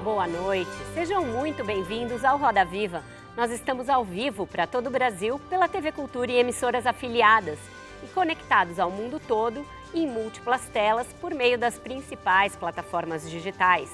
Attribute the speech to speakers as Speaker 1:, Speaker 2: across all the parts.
Speaker 1: Boa noite. Sejam muito bem-vindos ao Roda Viva. Nós estamos ao vivo para todo o Brasil pela TV Cultura e emissoras afiliadas e conectados ao mundo todo em múltiplas telas por meio das principais plataformas digitais.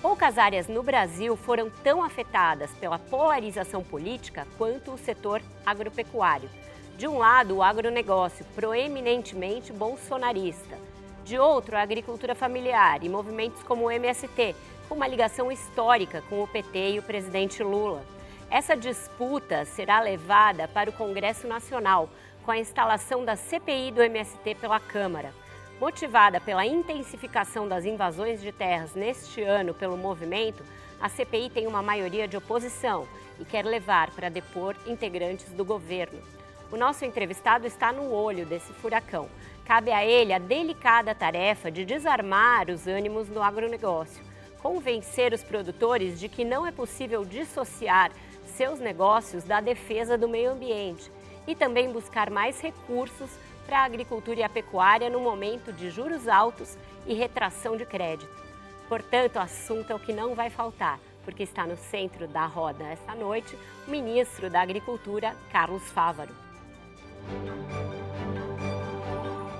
Speaker 1: Poucas áreas no Brasil foram tão afetadas pela polarização política quanto o setor agropecuário. De um lado, o agronegócio, proeminentemente bolsonarista. De outro, a agricultura familiar e movimentos como o MST, uma ligação histórica com o PT e o presidente Lula. Essa disputa será levada para o Congresso Nacional com a instalação da CPI do MST pela Câmara. Motivada pela intensificação das invasões de terras neste ano pelo movimento, a CPI tem uma maioria de oposição e quer levar para depor integrantes do governo. O nosso entrevistado está no olho desse furacão. Cabe a ele a delicada tarefa de desarmar os ânimos no agronegócio convencer os produtores de que não é possível dissociar seus negócios da defesa do meio ambiente e também buscar mais recursos para a agricultura e a pecuária no momento de juros altos e retração de crédito. Portanto, o assunto é o que não vai faltar, porque está no centro da roda esta noite o ministro da Agricultura, Carlos Fávaro.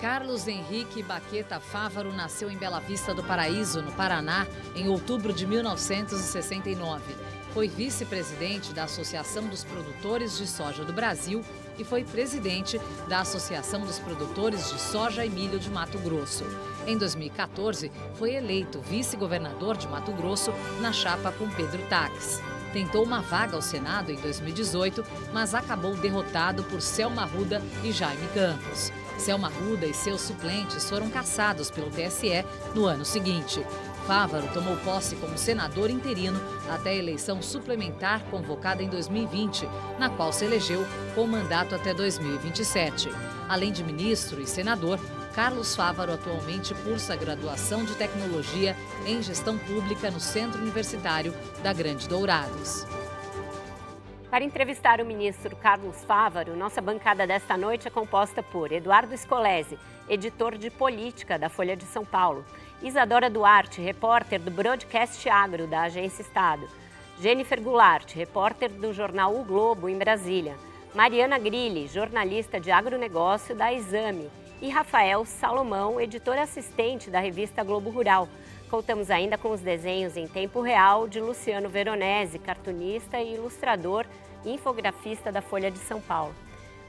Speaker 2: Carlos Henrique Baqueta Fávaro nasceu em Bela Vista do Paraíso, no Paraná, em outubro de 1969. Foi vice-presidente da Associação dos Produtores de Soja do Brasil e foi presidente da Associação dos Produtores de Soja e Milho de Mato Grosso. Em 2014, foi eleito vice-governador de Mato Grosso na chapa com Pedro Taques. Tentou uma vaga ao Senado em 2018, mas acabou derrotado por Selma Ruda e Jaime Campos. Selma Ruda e seus suplentes foram cassados pelo TSE no ano seguinte. Fávaro tomou posse como senador interino até a eleição suplementar convocada em 2020, na qual se elegeu com mandato até 2027. Além de ministro e senador, Carlos Fávaro atualmente cursa graduação de tecnologia em gestão pública no Centro Universitário da Grande Dourados.
Speaker 1: Para entrevistar o ministro Carlos Fávaro, nossa bancada desta noite é composta por Eduardo Scolese, editor de política da Folha de São Paulo, Isadora Duarte, repórter do Broadcast Agro da Agência Estado, Jennifer Goulart, repórter do jornal O Globo em Brasília, Mariana Grilli, jornalista de agronegócio da Exame, e Rafael Salomão, editor assistente da revista Globo Rural. Contamos ainda com os desenhos em tempo real de Luciano Veronese, cartunista e ilustrador infografista da Folha de São Paulo.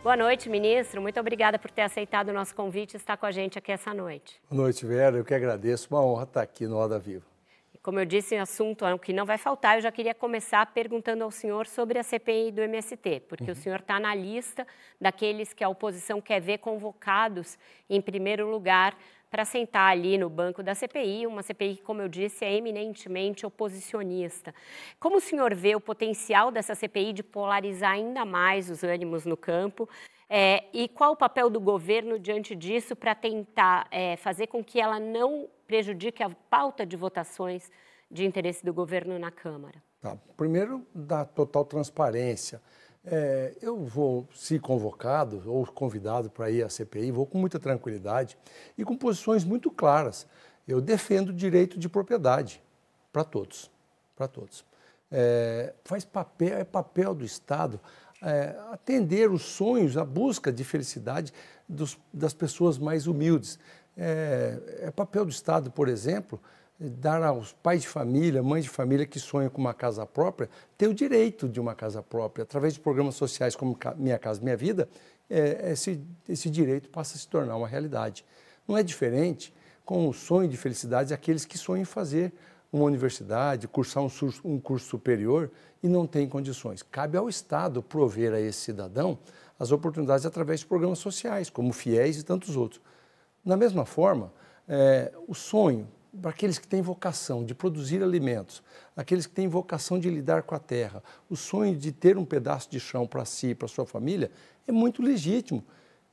Speaker 1: Boa noite, ministro. Muito obrigada por ter aceitado o nosso convite e estar com a gente aqui essa noite.
Speaker 3: Boa noite, Vera. Eu que agradeço. Uma honra estar aqui no Roda Viva.
Speaker 1: Como eu disse, o assunto é o que não vai faltar. Eu já queria começar perguntando ao senhor sobre a CPI do MST, porque uhum. o senhor está na lista daqueles que a oposição quer ver convocados em primeiro lugar para sentar ali no banco da CPI, uma CPI que, como eu disse, é eminentemente oposicionista. Como o senhor vê o potencial dessa CPI de polarizar ainda mais os ânimos no campo? É, e qual o papel do governo diante disso para tentar é, fazer com que ela não prejudique a pauta de votações de interesse do governo na Câmara?
Speaker 3: Tá. Primeiro, da total transparência. É, eu vou, se convocado ou convidado para ir à CPI, vou com muita tranquilidade e com posições muito claras. Eu defendo o direito de propriedade para todos, para todos. É, faz papel, é papel do Estado é, atender os sonhos, a busca de felicidade dos, das pessoas mais humildes. É, é papel do Estado, por exemplo, dar aos pais de família, mães de família que sonham com uma casa própria, ter o direito de uma casa própria. Através de programas sociais como Minha Casa Minha Vida, é, esse, esse direito passa a se tornar uma realidade. Não é diferente com o sonho de felicidade aqueles que sonham em fazer uma universidade, cursar um, um curso superior e não têm condições. Cabe ao Estado prover a esse cidadão as oportunidades através de programas sociais, como FIES e tantos outros. Da mesma forma, é, o sonho para aqueles que têm vocação de produzir alimentos, aqueles que têm vocação de lidar com a terra, o sonho de ter um pedaço de chão para si e para sua família é muito legítimo.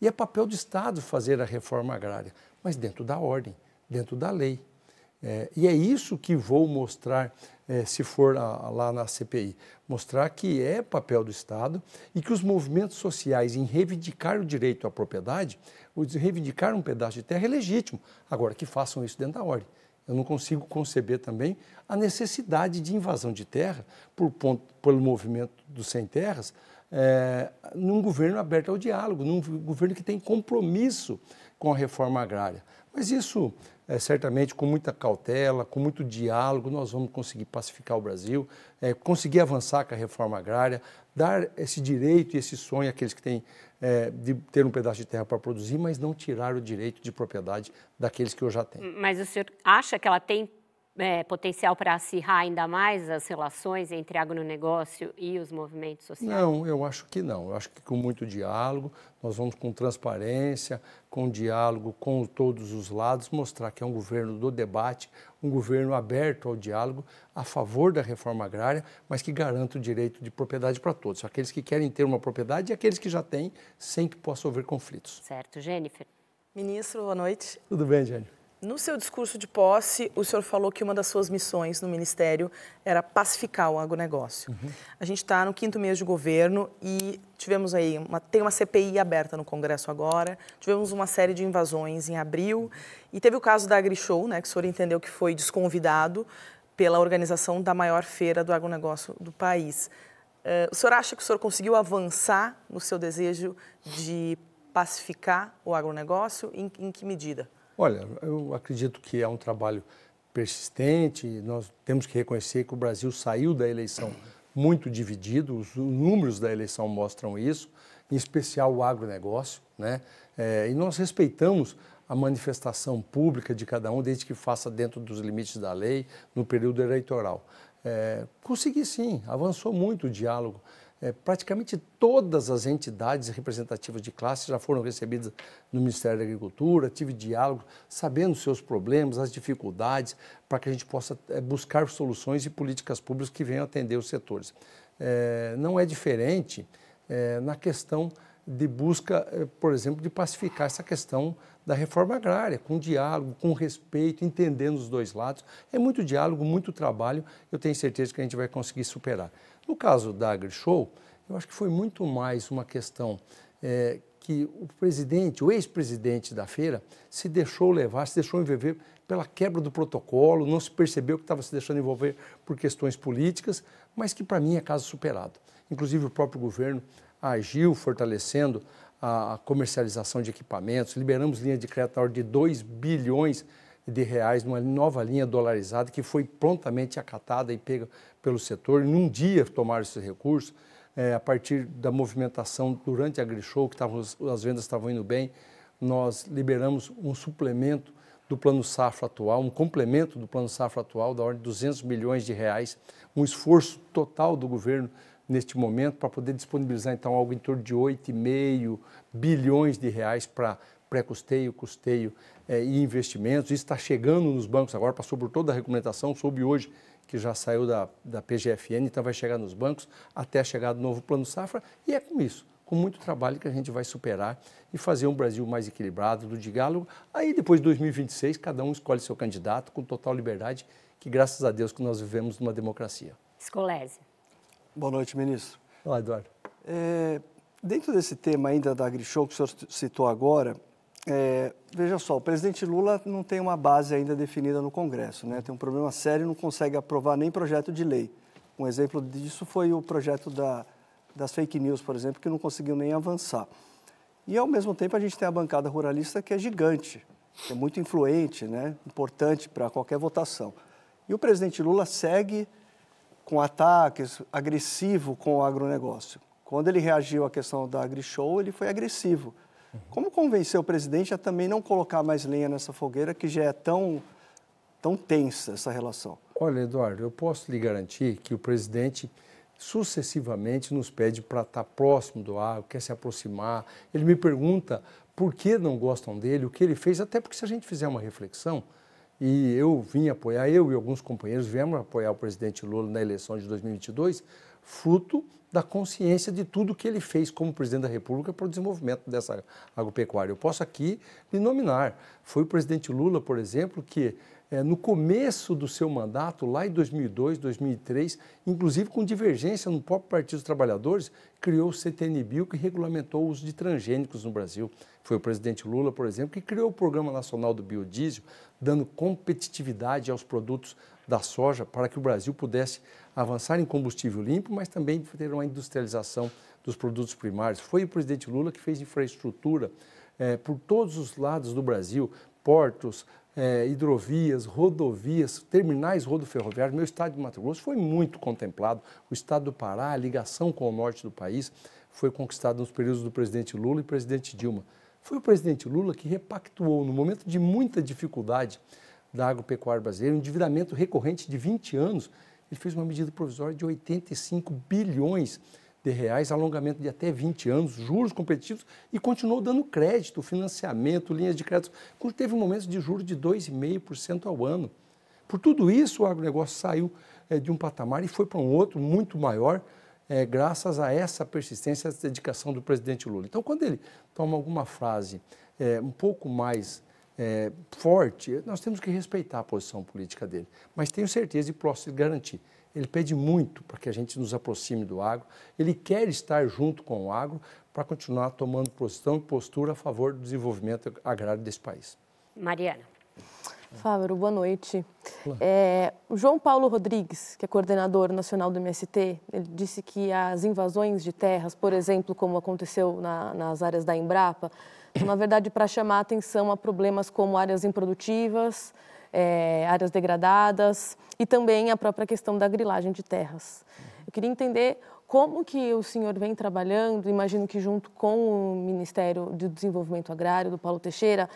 Speaker 3: E é papel do Estado fazer a reforma agrária, mas dentro da ordem, dentro da lei. É, e é isso que vou mostrar é, se for a, lá na CPI. Mostrar que é papel do Estado e que os movimentos sociais em reivindicar o direito à propriedade, o reivindicar um pedaço de terra é legítimo. Agora, que façam isso dentro da ordem. Eu não consigo conceber também a necessidade de invasão de terra por ponto, pelo movimento dos sem terras é, num governo aberto ao diálogo, num governo que tem compromisso com a reforma agrária. Mas isso, é, certamente, com muita cautela, com muito diálogo, nós vamos conseguir pacificar o Brasil, é, conseguir avançar com a reforma agrária, dar esse direito e esse sonho àqueles que têm é, de ter um pedaço de terra para produzir, mas não tirar o direito de propriedade daqueles que eu já tenho.
Speaker 1: Mas o senhor acha que ela tem é, potencial para acirrar ainda mais as relações entre agronegócio e os movimentos sociais?
Speaker 3: Não, eu acho que não. Eu acho que com muito diálogo, nós vamos com transparência, com diálogo com todos os lados, mostrar que é um governo do debate, um governo aberto ao diálogo, a favor da reforma agrária, mas que garanta o direito de propriedade para todos. Aqueles que querem ter uma propriedade e aqueles que já têm, sem que possa haver conflitos.
Speaker 1: Certo. Jennifer.
Speaker 4: Ministro, boa noite.
Speaker 3: Tudo bem, Jennifer?
Speaker 4: No seu discurso de posse, o senhor falou que uma das suas missões no Ministério era pacificar o agronegócio. Uhum. A gente está no quinto mês de governo e tivemos aí, uma, tem uma CPI aberta no Congresso agora, tivemos uma série de invasões em abril e teve o caso da AgriShow, né, que o senhor entendeu que foi desconvidado pela organização da maior feira do agronegócio do país. Uh, o senhor acha que o senhor conseguiu avançar no seu desejo de pacificar o agronegócio? Em, em que medida?
Speaker 3: Olha, eu acredito que é um trabalho persistente. Nós temos que reconhecer que o Brasil saiu da eleição muito dividido, os números da eleição mostram isso, em especial o agronegócio. Né? É, e nós respeitamos a manifestação pública de cada um, desde que faça dentro dos limites da lei, no período eleitoral. É, consegui sim, avançou muito o diálogo é, praticamente todas as entidades representativas de classe já foram recebidas no Ministério da Agricultura, tive diálogo, sabendo seus problemas, as dificuldades, para que a gente possa é, buscar soluções e políticas públicas que venham atender os setores. É, não é diferente é, na questão de busca, é, por exemplo, de pacificar essa questão da reforma agrária, com diálogo, com respeito, entendendo os dois lados. É muito diálogo, muito trabalho, eu tenho certeza que a gente vai conseguir superar. No caso da AgriShow, eu acho que foi muito mais uma questão é, que o presidente, o ex-presidente da feira, se deixou levar, se deixou envolver pela quebra do protocolo, não se percebeu que estava se deixando envolver por questões políticas, mas que para mim é caso superado. Inclusive o próprio governo agiu fortalecendo a comercialização de equipamentos, liberamos linha de crédito de 2 bilhões de reais numa nova linha dolarizada que foi prontamente acatada e pega pelo setor. Num dia tomaram esses recursos, é, a partir da movimentação durante a AgriShow, que tavam, as vendas estavam indo bem, nós liberamos um suplemento do Plano Safra atual, um complemento do Plano Safra atual da ordem de 200 milhões de reais, um esforço total do governo neste momento para poder disponibilizar então algo em torno de 8,5 bilhões de reais para pré-custeio, custeio é, e investimentos. Isso está chegando nos bancos agora, passou por toda a recomendação, soube hoje que já saiu da, da PGFN, então vai chegar nos bancos até chegar do novo Plano Safra, e é com isso, com muito trabalho que a gente vai superar e fazer um Brasil mais equilibrado, do diálogo. Aí depois de 2026, cada um escolhe seu candidato com total liberdade, que graças a Deus que nós vivemos numa democracia.
Speaker 1: Escolese.
Speaker 5: Boa noite, ministro.
Speaker 3: Olá, Eduardo.
Speaker 5: É, dentro desse tema ainda da AgriShow que o senhor citou agora, é, veja só, o presidente Lula não tem uma base ainda definida no Congresso, né? tem um problema sério, não consegue aprovar nem projeto de lei. Um exemplo disso foi o projeto da, das fake news, por exemplo, que não conseguiu nem avançar. E, ao mesmo tempo, a gente tem a bancada ruralista que é gigante, que é muito influente, né? importante para qualquer votação. E o presidente Lula segue com ataques, agressivo com o agronegócio. Quando ele reagiu à questão da AgriShow, ele foi agressivo como convencer o presidente a também não colocar mais lenha nessa fogueira que já é tão, tão tensa essa relação?
Speaker 3: Olha, Eduardo, eu posso lhe garantir que o presidente sucessivamente nos pede para estar próximo do agro, quer se aproximar. Ele me pergunta por que não gostam dele, o que ele fez, até porque se a gente fizer uma reflexão, e eu vim apoiar, eu e alguns companheiros viemos apoiar o presidente Lula na eleição de 2022, fruto da consciência de tudo que ele fez como presidente da República para o desenvolvimento dessa agropecuária. Eu posso aqui lhe nominar. Foi o presidente Lula, por exemplo, que é, no começo do seu mandato, lá em 2002, 2003, inclusive com divergência no próprio Partido dos Trabalhadores, criou o CTNBio, que regulamentou o uso de transgênicos no Brasil. Foi o presidente Lula, por exemplo, que criou o Programa Nacional do Biodiesel, dando competitividade aos produtos da soja para que o Brasil pudesse avançar em combustível limpo, mas também ter uma industrialização dos produtos primários. Foi o presidente Lula que fez infraestrutura é, por todos os lados do Brasil, portos, é, hidrovias, rodovias, terminais rodoferroviários. Meu estado de Mato Grosso foi muito contemplado. O estado do Pará, a ligação com o norte do país, foi conquistado nos períodos do presidente Lula e presidente Dilma. Foi o presidente Lula que repactuou, no momento de muita dificuldade da agropecuária brasileira, um endividamento recorrente de 20 anos, ele fez uma medida provisória de 85 bilhões de reais, alongamento de até 20 anos, juros competitivos e continuou dando crédito, financiamento, linhas de crédito, quando teve momentos de juros de 2,5% ao ano. Por tudo isso, o agronegócio saiu é, de um patamar e foi para um outro muito maior, é, graças a essa persistência, essa dedicação do presidente Lula. Então, quando ele toma alguma frase é, um pouco mais forte, nós temos que respeitar a posição política dele. Mas tenho certeza e posso garantir ele pede muito para que a gente nos aproxime do agro, ele quer estar junto com o agro para continuar tomando posição e postura a favor do desenvolvimento agrário desse país.
Speaker 1: Mariana.
Speaker 6: Fábio, boa noite. É, o João Paulo Rodrigues, que é coordenador nacional do MST, ele disse que as invasões de terras, por exemplo, como aconteceu na, nas áreas da Embrapa, são, na verdade, para chamar atenção a problemas como áreas improdutivas, é, áreas degradadas e também a própria questão da grilagem de terras. Eu queria entender como que o senhor vem trabalhando, imagino que junto com o Ministério do Desenvolvimento Agrário, do Paulo Teixeira,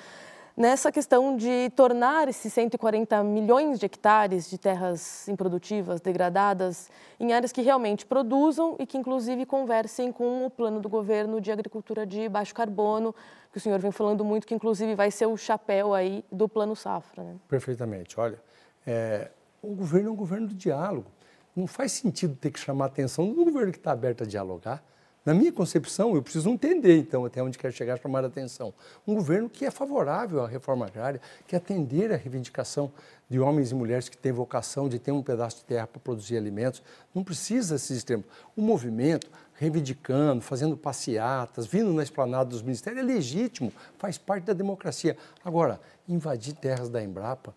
Speaker 6: nessa questão de tornar esses 140 milhões de hectares de terras improdutivas, degradadas, em áreas que realmente produzam e que, inclusive, conversem com o plano do governo de agricultura de baixo carbono, que o senhor vem falando muito, que, inclusive, vai ser o chapéu aí do plano safra. Né?
Speaker 3: Perfeitamente. Olha, é, o governo é um governo do diálogo. Não faz sentido ter que chamar a atenção do governo que está aberto a dialogar. Na minha concepção, eu preciso entender, então, até onde quer chegar, chamar a atenção. Um governo que é favorável à reforma agrária, que atender à reivindicação de homens e mulheres que têm vocação de ter um pedaço de terra para produzir alimentos, não precisa desses extremos. O movimento, reivindicando, fazendo passeatas, vindo na esplanada dos ministérios, é legítimo, faz parte da democracia. Agora, invadir terras da Embrapa,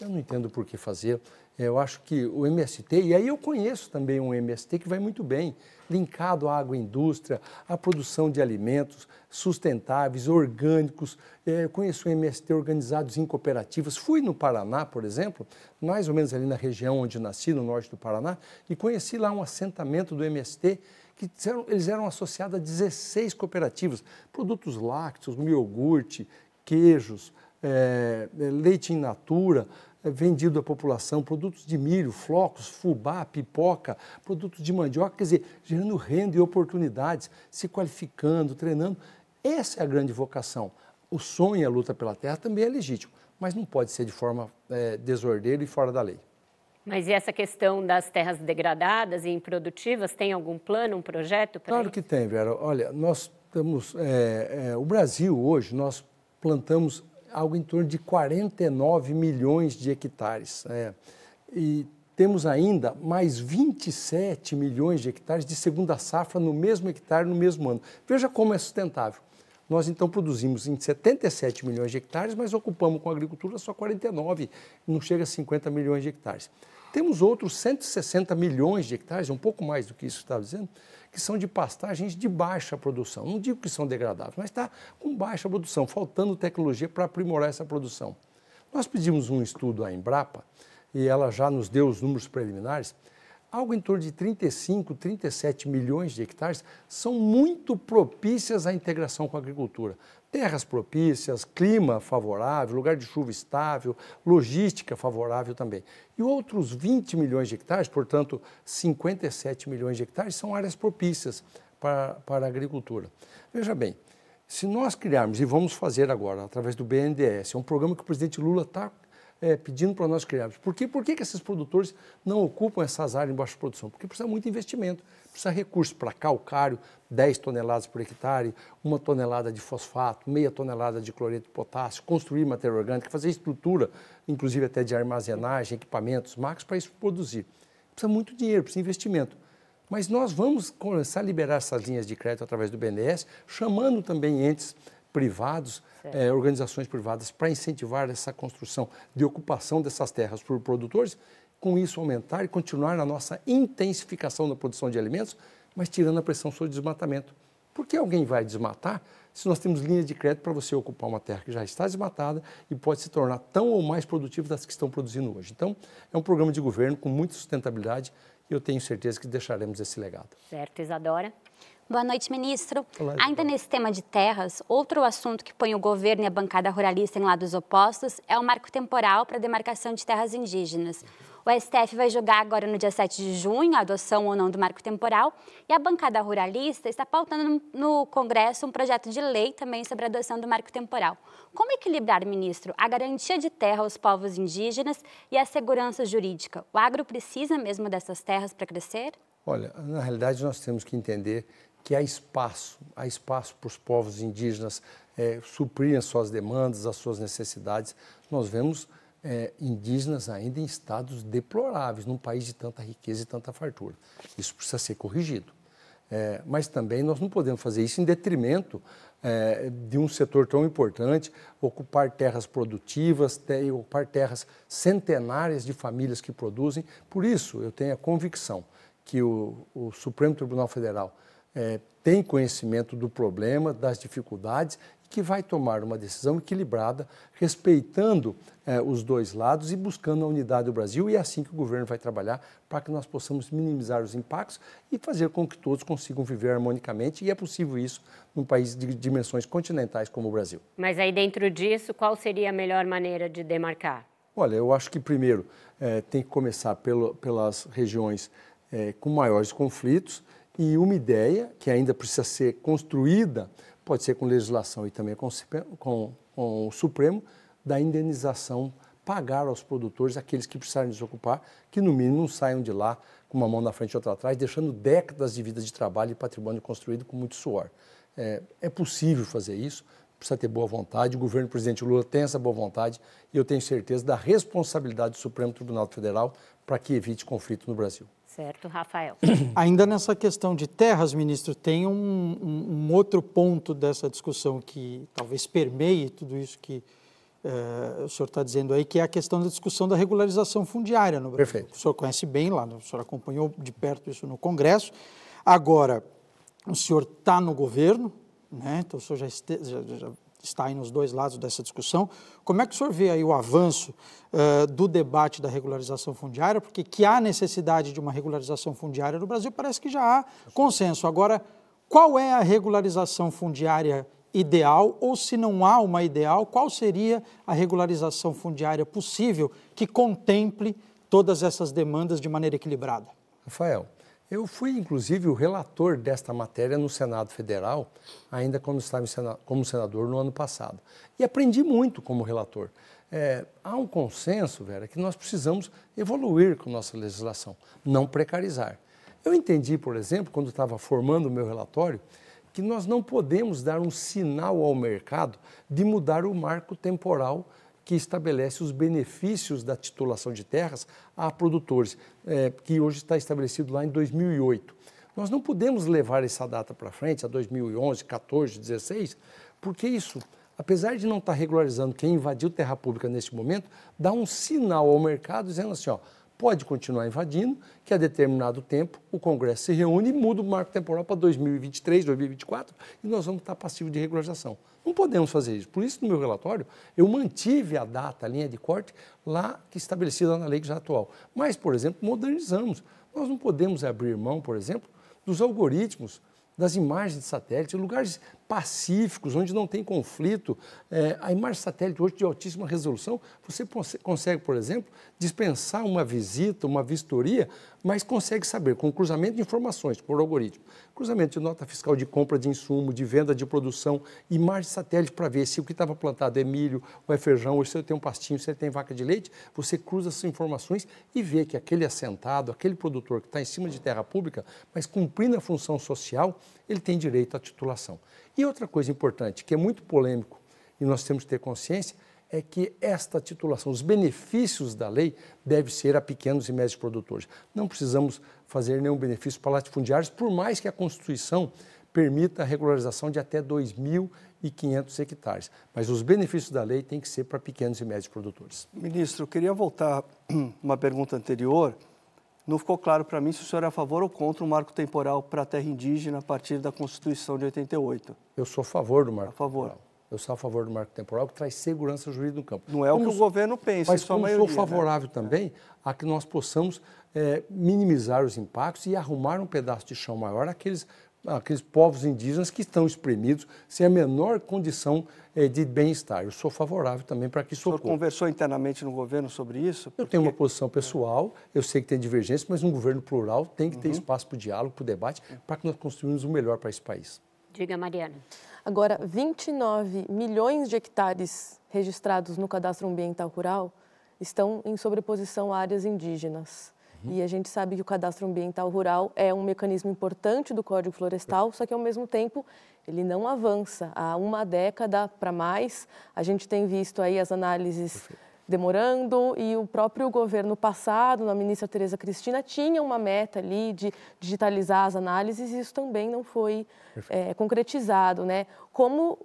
Speaker 3: eu não entendo por que fazer. Eu acho que o MST, e aí eu conheço também um MST que vai muito bem, linkado à agroindústria, à produção de alimentos sustentáveis, orgânicos. É, eu conheço um MST organizados em cooperativas. Fui no Paraná, por exemplo, mais ou menos ali na região onde nasci, no norte do Paraná, e conheci lá um assentamento do MST que eles eram associados a 16 cooperativas, produtos lácteos, iogurte, queijos, é, leite in natura, é vendido à população, produtos de milho, flocos, fubá, pipoca, produtos de mandioca, quer dizer, gerando renda e oportunidades, se qualificando, treinando. Essa é a grande vocação. O sonho e a luta pela terra também é legítimo, mas não pode ser de forma é, desordeira e fora da lei.
Speaker 1: Mas e essa questão das terras degradadas e improdutivas, tem algum plano, um projeto
Speaker 3: para Claro isso? que tem, Vera. Olha, nós estamos... É, é, o Brasil hoje, nós plantamos algo em torno de 49 milhões de hectares. É, e temos ainda mais 27 milhões de hectares de segunda safra no mesmo hectare no mesmo ano. Veja como é sustentável. Nós então produzimos em 77 milhões de hectares, mas ocupamos com a agricultura só 49, não chega a 50 milhões de hectares. Temos outros 160 milhões de hectares, um pouco mais do que isso estava dizendo, que são de pastagens de baixa produção. Não digo que são degradáveis, mas está com baixa produção, faltando tecnologia para aprimorar essa produção. Nós pedimos um estudo à Embrapa e ela já nos deu os números preliminares. Algo em torno de 35, 37 milhões de hectares são muito propícias à integração com a agricultura terras propícias, clima favorável, lugar de chuva estável, logística favorável também. E outros 20 milhões de hectares, portanto, 57 milhões de hectares, são áreas propícias para, para a agricultura. Veja bem, se nós criarmos, e vamos fazer agora, através do BNDES, é um programa que o presidente Lula está é, pedindo para nós criarmos. Por, quê? Por que, que esses produtores não ocupam essas áreas em baixa produção? Porque precisa muito investimento, precisa recursos para calcário, 10 toneladas por hectare, uma tonelada de fosfato, meia tonelada de cloreto de potássio, construir matéria orgânica, fazer estrutura, inclusive até de armazenagem, equipamentos, máquinas para isso produzir. Precisa muito dinheiro, precisa investimento. Mas nós vamos começar a liberar essas linhas de crédito através do BNDES, chamando também entes privados, eh, organizações privadas, para incentivar essa construção de ocupação dessas terras por produtores, com isso aumentar e continuar na nossa intensificação da produção de alimentos, mas tirando a pressão sobre o desmatamento. Por que alguém vai desmatar se nós temos linhas de crédito para você ocupar uma terra que já está desmatada e pode se tornar tão ou mais produtiva das que estão produzindo hoje? Então, é um programa de governo com muita sustentabilidade e eu tenho certeza que deixaremos esse legado.
Speaker 1: Certo, Isadora.
Speaker 7: Boa noite, ministro.
Speaker 3: Olá,
Speaker 7: Ainda nesse tema de terras, outro assunto que põe o governo e a bancada ruralista em lados opostos é o marco temporal para a demarcação de terras indígenas. O STF vai julgar agora no dia 7 de junho a adoção ou não do marco temporal e a bancada ruralista está pautando no Congresso um projeto de lei também sobre a adoção do marco temporal. Como equilibrar, ministro, a garantia de terra aos povos indígenas e a segurança jurídica? O agro precisa mesmo dessas terras para crescer?
Speaker 3: Olha, na realidade nós temos que entender que há espaço, há espaço para os povos indígenas é, suprirem as suas demandas, as suas necessidades. Nós vemos é, indígenas ainda em estados deploráveis, num país de tanta riqueza e tanta fartura. Isso precisa ser corrigido. É, mas também nós não podemos fazer isso em detrimento é, de um setor tão importante, ocupar terras produtivas, ter, ocupar terras centenárias de famílias que produzem. Por isso, eu tenho a convicção que o, o Supremo Tribunal Federal é, tem conhecimento do problema, das dificuldades que vai tomar uma decisão equilibrada, respeitando eh, os dois lados e buscando a unidade do Brasil. E é assim que o governo vai trabalhar para que nós possamos minimizar os impactos e fazer com que todos consigam viver harmonicamente. E é possível isso num país de dimensões continentais como o Brasil.
Speaker 1: Mas aí dentro disso, qual seria a melhor maneira de demarcar?
Speaker 3: Olha, eu acho que primeiro eh, tem que começar pelo, pelas regiões eh, com maiores conflitos e uma ideia que ainda precisa ser construída pode ser com legislação e também com, com, com o Supremo, da indenização, pagar aos produtores, aqueles que precisarem desocupar, que no mínimo não saiam de lá com uma mão na frente e outra atrás, deixando décadas de vida de trabalho e patrimônio construído com muito suor. É, é possível fazer isso, precisa ter boa vontade, o governo do presidente Lula tem essa boa vontade e eu tenho certeza da responsabilidade do Supremo Tribunal Federal para que evite conflito no Brasil.
Speaker 1: Certo, Rafael.
Speaker 8: Ainda nessa questão de terras, ministro, tem um, um, um outro ponto dessa discussão que talvez permeie tudo isso que uh, o senhor está dizendo aí, que é a questão da discussão da regularização fundiária no Brasil.
Speaker 3: Perfeito.
Speaker 8: O senhor conhece bem lá, o senhor acompanhou de perto isso no Congresso. Agora, o senhor está no governo, né? então o senhor já, este, já, já está aí nos dois lados dessa discussão. Como é que o senhor vê aí o avanço uh, do debate da regularização fundiária? Porque que há necessidade de uma regularização fundiária no Brasil, parece que já há consenso. Agora, qual é a regularização fundiária ideal? Ou se não há uma ideal, qual seria a regularização fundiária possível que contemple todas essas demandas de maneira equilibrada?
Speaker 3: Rafael, eu fui, inclusive, o relator desta matéria no Senado Federal, ainda quando estava como senador no ano passado. E aprendi muito como relator. É, há um consenso, Vera, que nós precisamos evoluir com nossa legislação, não precarizar. Eu entendi, por exemplo, quando estava formando o meu relatório, que nós não podemos dar um sinal ao mercado de mudar o marco temporal que estabelece os benefícios da titulação de terras a produtores, é, que hoje está estabelecido lá em 2008. Nós não podemos levar essa data para frente, a 2011, 14, 16, porque isso, apesar de não estar regularizando quem invadiu terra pública neste momento, dá um sinal ao mercado dizendo assim, ó, pode continuar invadindo, que a determinado tempo o Congresso se reúne e muda o marco temporal para 2023, 2024 e nós vamos estar passivos de regularização. Não podemos fazer isso. Por isso, no meu relatório, eu mantive a data, a linha de corte, lá que estabelecida na lei já atual. Mas, por exemplo, modernizamos. Nós não podemos abrir mão, por exemplo, dos algoritmos, das imagens de satélite, lugares pacíficos, onde não tem conflito. É, a imagem satélite hoje de altíssima resolução, você consegue, por exemplo, dispensar uma visita, uma vistoria, mas consegue saber, com cruzamento de informações por algoritmo, cruzamento de nota fiscal de compra de insumo, de venda de produção, imagem satélite para ver se o que estava plantado é milho ou é feijão, ou se ele tem um pastinho, se ele tem vaca de leite, você cruza essas informações e vê que aquele assentado, aquele produtor que está em cima de terra pública, mas cumprindo a função social, ele tem direito à titulação. E outra coisa importante, que é muito polêmico e nós temos que ter consciência, é que esta titulação, os benefícios da lei devem ser a pequenos e médios produtores. Não precisamos fazer nenhum benefício para latifundiários, por mais que a Constituição permita a regularização de até 2.500 hectares. Mas os benefícios da lei têm que ser para pequenos e médios produtores.
Speaker 5: Ministro, eu queria voltar uma pergunta anterior. Não ficou claro para mim se o senhor é a favor ou contra o marco temporal para a terra indígena a partir da Constituição de 88.
Speaker 3: Eu sou a favor do marco
Speaker 5: a favor.
Speaker 3: temporal. Eu sou a favor do marco temporal que traz segurança jurídica no campo.
Speaker 5: Não é como, o que o governo pensa,
Speaker 3: mas
Speaker 5: como
Speaker 3: maioria,
Speaker 5: sou
Speaker 3: né? favorável né? também a que nós possamos é, minimizar os impactos e arrumar um pedaço de chão maior àqueles, àqueles povos indígenas que estão espremidos sem a menor condição é, de bem-estar. Eu sou favorável também para que isso ocorra.
Speaker 5: O senhor conversou internamente no governo sobre isso?
Speaker 3: Porque... Eu tenho uma posição pessoal, eu sei que tem divergência, mas um governo plural tem que ter uhum. espaço para o diálogo, para o debate, para que nós construímos o melhor para esse país.
Speaker 1: Diga, Mariana.
Speaker 6: Agora, 29 milhões de hectares registrados no cadastro ambiental rural estão em sobreposição a áreas indígenas. Uhum. E a gente sabe que o cadastro ambiental rural é um mecanismo importante do Código Florestal, só que ao mesmo tempo ele não avança. Há uma década para mais, a gente tem visto aí as análises Perfeito demorando e o próprio governo passado, na ministra Tereza Cristina, tinha uma meta ali de digitalizar as análises e isso também não foi é, concretizado, né? Como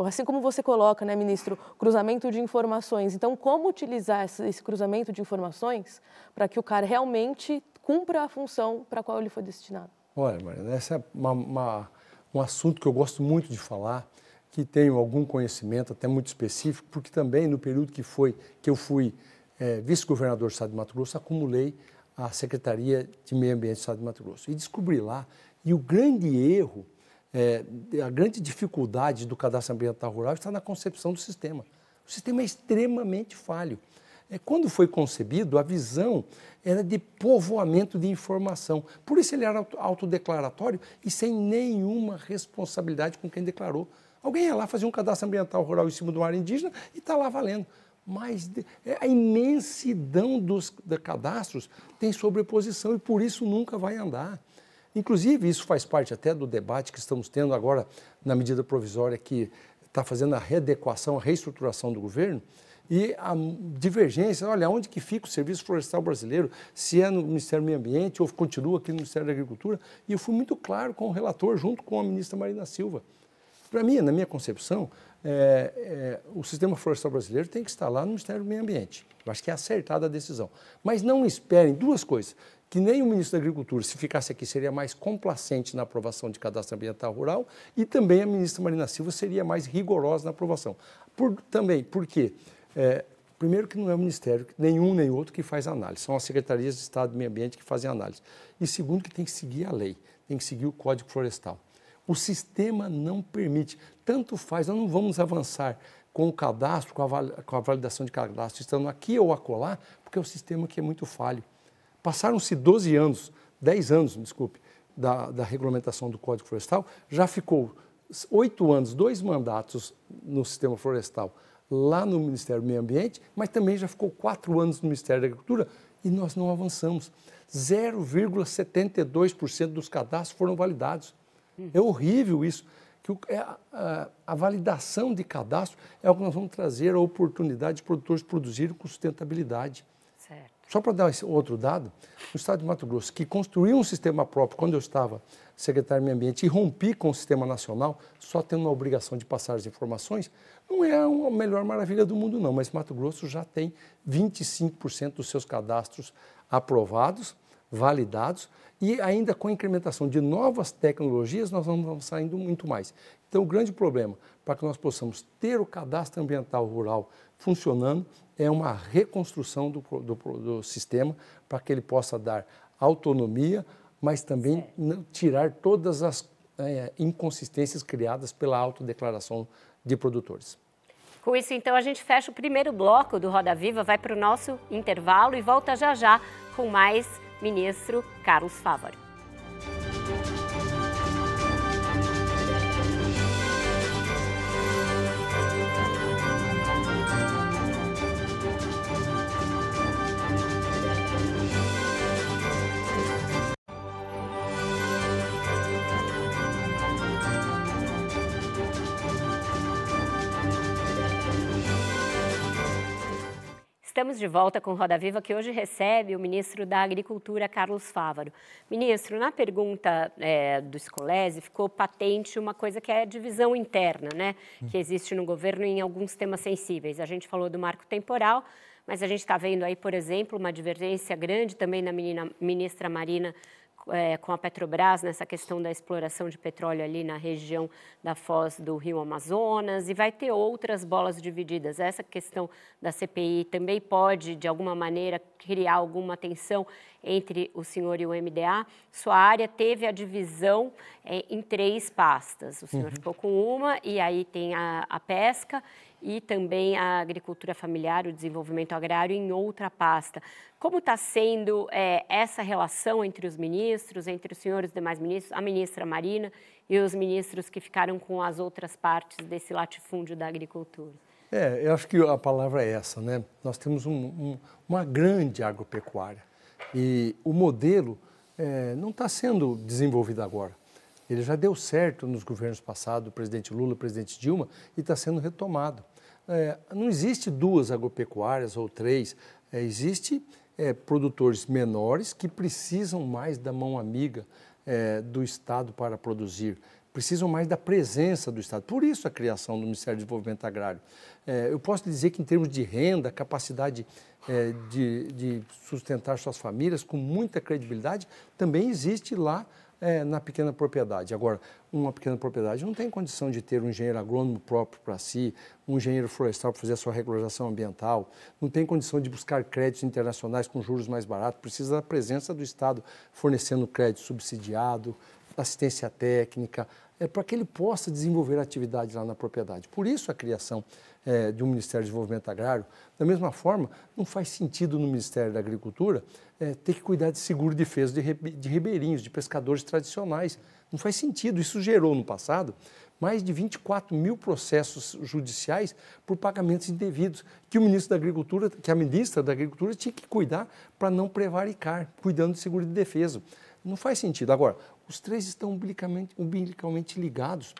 Speaker 6: assim como você coloca, né, ministro, cruzamento de informações. Então, como utilizar esse cruzamento de informações para que o cara realmente cumpra a função para a qual ele foi destinado?
Speaker 3: Olha, Mariana, esse é uma, uma, um assunto que eu gosto muito de falar que tenho algum conhecimento, até muito específico, porque também no período que foi que eu fui é, vice-governador do Estado de Mato Grosso, acumulei a Secretaria de Meio Ambiente do Estado de Mato Grosso. E descobri lá, e o grande erro, é, a grande dificuldade do cadastro ambiental rural está na concepção do sistema. O sistema é extremamente falho. É, quando foi concebido, a visão era de povoamento de informação. Por isso ele era autodeclaratório e sem nenhuma responsabilidade com quem declarou. Alguém ia lá fazer um cadastro ambiental rural em cima do área indígena e está lá valendo. Mas é, a imensidão dos cadastros tem sobreposição e por isso nunca vai andar. Inclusive, isso faz parte até do debate que estamos tendo agora na medida provisória que está fazendo a readequação, a reestruturação do governo, e a divergência, olha, onde que fica o Serviço Florestal Brasileiro, se é no Ministério do Meio Ambiente ou continua aqui no Ministério da Agricultura, e eu fui muito claro com o relator, junto com a ministra Marina Silva. Para mim, na minha concepção, é, é, o sistema florestal brasileiro tem que estar lá no Ministério do Meio Ambiente. Eu acho que é acertada a decisão. Mas não esperem duas coisas. Que nem o ministro da Agricultura, se ficasse aqui, seria mais complacente na aprovação de cadastro ambiental rural e também a ministra Marina Silva seria mais rigorosa na aprovação. Por, também, por quê? É, primeiro que não é o Ministério, nenhum nem outro, que faz análise. São as secretarias de Estado do Meio Ambiente que fazem análise. E segundo, que tem que seguir a lei, tem que seguir o Código Florestal. O sistema não permite. Tanto faz, nós não vamos avançar com o cadastro, com a, validação de cadastro, estando aqui ou acolá, porque é um sistema que é muito falho. Passaram-se 12 anos, 10 anos, desculpe, da, da regulamentação do Código Florestal, já ficou oito anos, dois mandatos no sistema florestal lá no Ministério do Meio Ambiente, mas também já ficou quatro anos no Ministério da Agricultura e nós não avançamos. 0,72% dos cadastros foram validados. É horrível isso. Que é, a, a, validação de cadastro é o que nós vamos trazer a oportunidade de produtores produzirem com sustentabilidade. Só para dar esse outro dado, no estado de Mato Grosso, que construiu um sistema próprio quando eu estava secretário de Meio Ambiente e rompi com o sistema nacional, só tendo uma obrigação de passar as informações, não é a melhor maravilha do mundo, não, mas Mato Grosso já tem 25% dos seus cadastros aprovados, validados, e ainda com a incrementação de novas tecnologias, nós vamos saindo muito mais. Então, o grande problema para que nós possamos ter o cadastro ambiental rural funcionando é uma reconstrução do, do, do sistema para que ele possa dar autonomia, mas também tirar todas as é, inconsistências criadas pela autodeclaração de produtores.
Speaker 1: Com isso, então, a gente fecha o primeiro bloco do Roda Viva, vai para o nosso intervalo e volta já já com mais ministro Carlos Fávaro. Estamos de volta com Roda Viva, que hoje recebe o ministro da Agricultura, Carlos Fávaro. Ministro, na pergunta é, do Scolese ficou patente uma coisa que é a divisão interna, né? Que existe no governo em alguns temas sensíveis. A gente falou do marco temporal, mas a gente está vendo aí, por exemplo, uma divergência grande também na menina, ministra Marina é, com a Petrobras nessa questão da exploração de petróleo ali na região da foz do Rio Amazonas e vai ter outras bolas divididas. Essa questão da CPI também pode, de alguma maneira, criar alguma tensão entre o senhor e o MDA. Sua área teve a divisão é, em três pastas. O senhor uhum. ficou com uma e aí tem a, a pesca e também a agricultura familiar, o desenvolvimento agrário em outra pasta. Como está sendo é, essa relação entre os ministros, entre os senhores demais ministros, a ministra Marina e os ministros que ficaram com as outras partes desse latifúndio da agricultura?
Speaker 3: É, eu acho que a palavra é essa, né? Nós temos um, um, uma grande agropecuária e o modelo é, não está sendo desenvolvido agora. Ele já deu certo nos governos passados, o presidente Lula, o presidente Dilma, e está sendo retomado. É, não existe duas agropecuárias ou três, é, existe é, produtores menores que precisam mais da mão amiga é, do Estado para produzir, precisam mais da presença do Estado. Por isso a criação do Ministério do Desenvolvimento Agrário. É, eu posso dizer que em termos de renda, capacidade é, de, de sustentar suas famílias com muita credibilidade, também existe lá é, na pequena propriedade. Agora, uma pequena propriedade não tem condição de ter um engenheiro agrônomo próprio para si, um engenheiro florestal para fazer a sua regularização ambiental, não tem condição de buscar créditos internacionais com juros mais baratos, precisa da presença do Estado fornecendo crédito subsidiado, assistência técnica, é, para que ele possa desenvolver atividade lá na propriedade. Por isso a criação é, de um Ministério do Desenvolvimento Agrário. Da mesma forma, não faz sentido no Ministério da Agricultura é, ter que cuidar de seguro de defesa de, de ribeirinhos, de pescadores tradicionais. Não faz sentido. Isso gerou no passado mais de 24 mil processos judiciais por pagamentos indevidos, que o ministro da Agricultura, que a ministra da Agricultura tinha que cuidar para não prevaricar, cuidando de seguro de defesa. Não faz sentido. Agora, os três estão umbilicalmente, umbilicalmente ligados,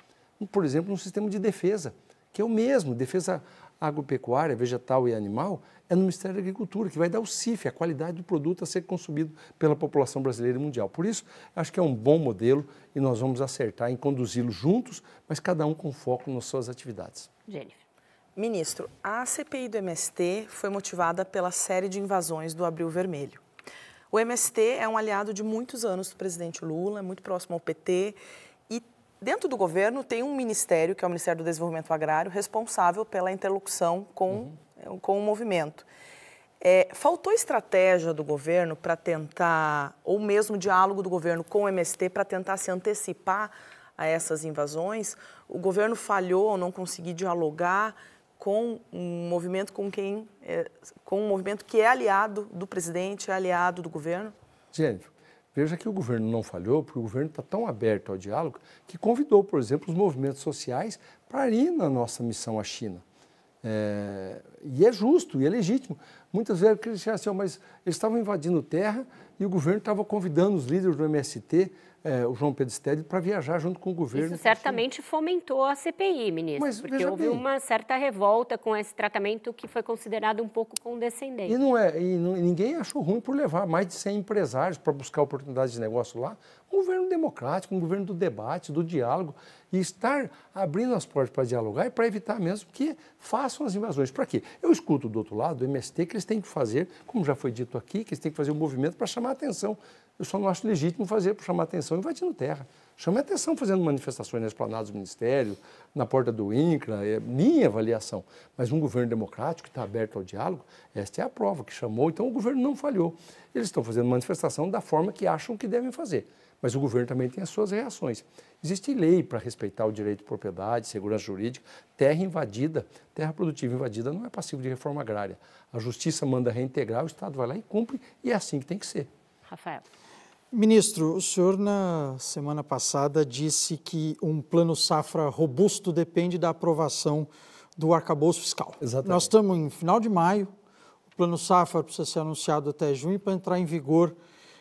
Speaker 3: por exemplo, no sistema de defesa que é o mesmo, defesa agropecuária, vegetal e animal, é no Ministério da Agricultura, que vai dar o CIF, a qualidade do produto a ser consumido pela população brasileira e mundial. Por isso, acho que é um bom modelo e nós vamos acertar em conduzi-lo juntos, mas cada um com foco nas suas atividades.
Speaker 1: Jennifer.
Speaker 4: Ministro, a CPI do MST foi motivada pela série de invasões do Abril Vermelho. O MST é um aliado de muitos anos do presidente Lula, é muito próximo ao PT Dentro do governo tem um ministério, que é o Ministério do Desenvolvimento Agrário, responsável pela interlocução com, uhum. com o movimento. É, faltou estratégia do governo para tentar, ou mesmo diálogo do governo com o MST para tentar se antecipar a essas invasões? O governo falhou ao não conseguir dialogar com um movimento com quem, é, com um movimento que é aliado do presidente, é aliado do governo?
Speaker 3: Gente, Veja que o governo não falhou, porque o governo está tão aberto ao diálogo que convidou, por exemplo, os movimentos sociais para ir na nossa missão à China. É, e é justo e é legítimo. Muitas vezes eles assim, mas eles estavam invadindo terra e o governo estava convidando os líderes do MST é, o João Pedro Stedley para viajar junto com o governo.
Speaker 1: Isso certamente fomentou a CPI, ministro, Mas, porque houve bem. uma certa revolta com esse tratamento que foi considerado um pouco condescendente.
Speaker 3: E, não é, e não, ninguém achou ruim por levar mais de 100 empresários para buscar oportunidades de negócio lá. Um governo democrático, um governo do debate, do diálogo, e estar abrindo as portas para dialogar e para evitar mesmo que façam as invasões. Para quê? Eu escuto do outro lado, do MST, que eles têm que fazer, como já foi dito aqui, que eles têm que fazer um movimento para chamar a atenção Eu só não acho legítimo fazer para chamar atenção invadindo terra. Chame atenção fazendo manifestações na esplanada do Ministério, na porta do INCRA, é minha avaliação. Mas um governo democrático que está aberto ao diálogo, esta é a prova que chamou, então o governo não falhou. Eles estão fazendo manifestação da forma que acham que devem fazer. Mas o governo também tem as suas reações. Existe lei para respeitar o direito de propriedade, segurança jurídica. Terra invadida, terra produtiva invadida não é passivo de reforma agrária. A justiça manda reintegrar, o Estado vai lá e cumpre, e é assim que tem que ser.
Speaker 1: Rafael.
Speaker 8: Ministro, o senhor na semana passada disse que um plano safra robusto depende da aprovação do arcabouço fiscal.
Speaker 3: Exatamente.
Speaker 8: Nós estamos em final de maio, o plano safra precisa ser anunciado até junho para entrar em vigor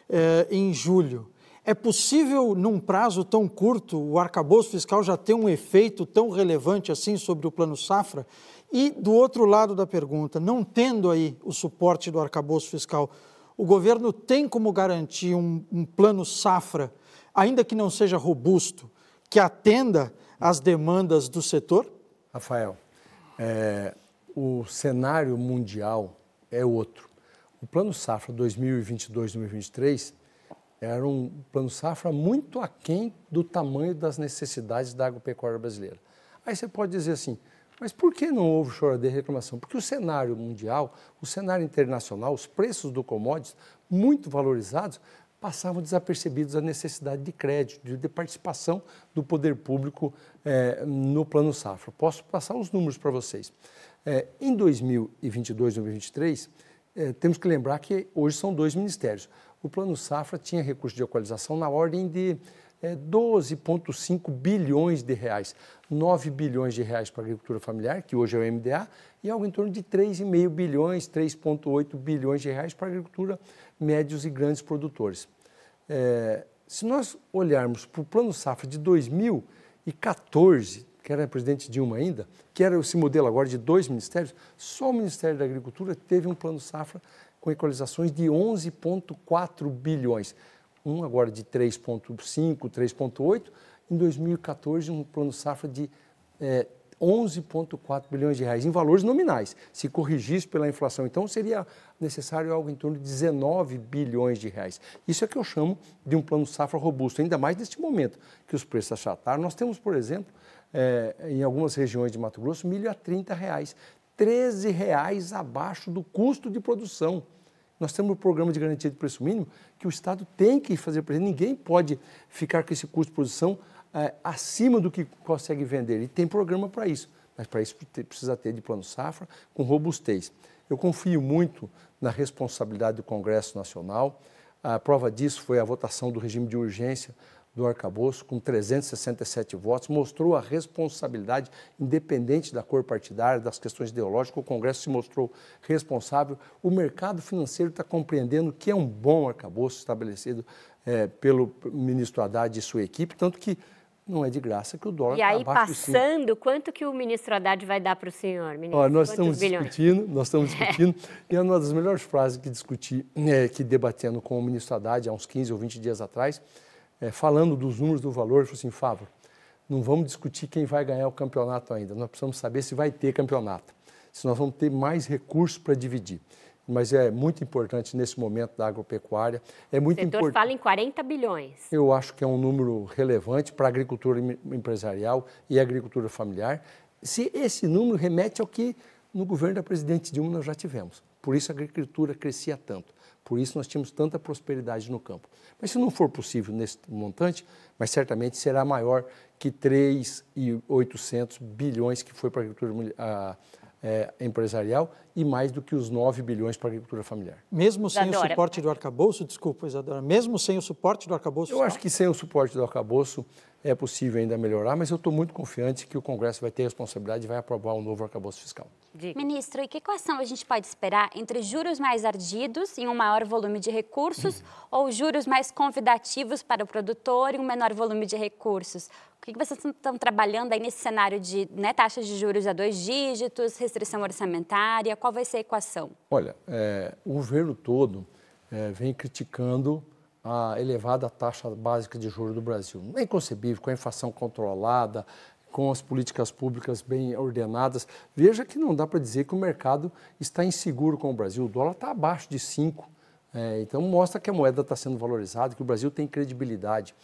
Speaker 8: eh, em julho. É possível, num prazo tão curto, o arcabouço fiscal já ter um efeito tão relevante assim sobre o plano safra? E, do outro lado da pergunta, não tendo aí o suporte do arcabouço fiscal, o governo tem como garantir um, um plano safra, ainda que não seja robusto, que atenda às demandas do setor?
Speaker 3: Rafael, é, o cenário mundial é outro. O plano safra 2022-2023 era um plano safra muito aquém do tamanho das necessidades da agropecuária brasileira. Aí você pode dizer assim, mas por que não houve choradeira e reclamação? Porque o cenário mundial, o cenário internacional, os preços do commodities, muito valorizados, passavam desapercebidos a necessidade de crédito, de, participação do poder público eh, no plano safra. Posso passar os números para vocês. Eh, em 2022 2023, eh, temos que lembrar que hoje são dois ministérios. O plano safra tinha recurso de equalização na ordem de é, 12,5 bilhões de reais. 9 bilhões de reais para a agricultura familiar, que hoje é o MDA, e algo em torno de 3,5 bilhões, 3,8 bilhões de reais para a agricultura médios e grandes produtores. É, se nós olharmos para o Plano Safra de 2014, que era presidente Dilma ainda, que era esse modelo agora de dois ministérios, só o Ministério da Agricultura teve um Plano Safra com equalizações de 11,4 bilhões um agora de 3,5, 3,8, em 2014 um plano safra de é, 11,4 bilhões de reais, em valores nominais. Se corrigisse pela inflação, então seria necessário algo em torno de 19 bilhões de reais. Isso é que eu chamo de um plano safra robusto, ainda mais neste momento que os preços achataram. Nós temos, por exemplo, é, em algumas regiões de Mato Grosso, milho a 30 reais, 13 reais abaixo do custo de produção. Nós temos o um programa de garantia de preço mínimo que o Estado tem que fazer presente. Ninguém pode ficar com esse custo de produção é, acima do que consegue vender. E tem programa para isso. Mas para isso precisa ter de plano safra com robustez. Eu confio muito na responsabilidade do Congresso Nacional. A prova disso foi a votação do regime de urgência do arcabouço, com 367 votos, mostrou a responsabilidade, independente da cor partidária, das questões ideológicas, o Congresso se mostrou responsável. O mercado financeiro está compreendendo que é um bom arcabouço estabelecido é, pelo ministro Haddad e sua equipe, tanto que não é de graça que o dólar
Speaker 1: está E tá aí, passando, quanto que o ministro Haddad vai dar para o senhor, ministro?
Speaker 3: Olha, nós Quantos estamos bilhões? discutindo, nós estamos discutindo, e é uma das melhores frases que discuti, é, que debatendo com o ministro Haddad há uns 15 ou 20 dias atrás, é, falando dos números do valor, falou assim, Fábio, não vamos discutir quem vai ganhar o campeonato ainda, nós precisamos saber se vai ter campeonato, se nós vamos ter mais recursos para dividir. Mas é muito importante nesse momento da agropecuária. É muito
Speaker 1: o setor import... fala em 40 bilhões.
Speaker 3: Eu acho que é um número relevante para a agricultura empresarial e a agricultura familiar. Se esse número remete ao que no governo da presidente Dilma nós já tivemos. Por isso a agricultura crescia tanto. Por isso nós tínhamos tanta prosperidade no campo. Mas se não for possível nesse montante, mas certamente será maior que 3,800 bilhões que foi para a agricultura a, é, empresarial e mais do que os 9 bilhões para a agricultura familiar.
Speaker 8: Mesmo sem Isadora. o suporte do arcabouço, desculpa, Isadora, mesmo sem o suporte do arcabouço?
Speaker 3: Eu acho que sem o suporte do arcabouço é possível ainda melhorar, mas eu estou muito confiante que o Congresso vai ter responsabilidade e vai aprovar um novo arcabouço fiscal.
Speaker 7: Ministro, e que equação a gente pode esperar entre juros mais ardidos e um maior volume de recursos uhum. ou juros mais convidativos para o produtor e um menor volume de recursos? O que vocês estão trabalhando aí nesse cenário de né, taxas de juros a dois dígitos, restrição orçamentária? Qual vai ser a equação?
Speaker 3: Olha, é, o governo todo é, vem criticando a elevada taxa básica de juros do Brasil. Não é inconcebível, com a inflação controlada, com as políticas públicas bem ordenadas. Veja que não dá para dizer que o mercado está inseguro com o Brasil. O dólar está abaixo de 5 É, então mostra que a moeda está sendo valorizada, que o Brasil tem credibilidade.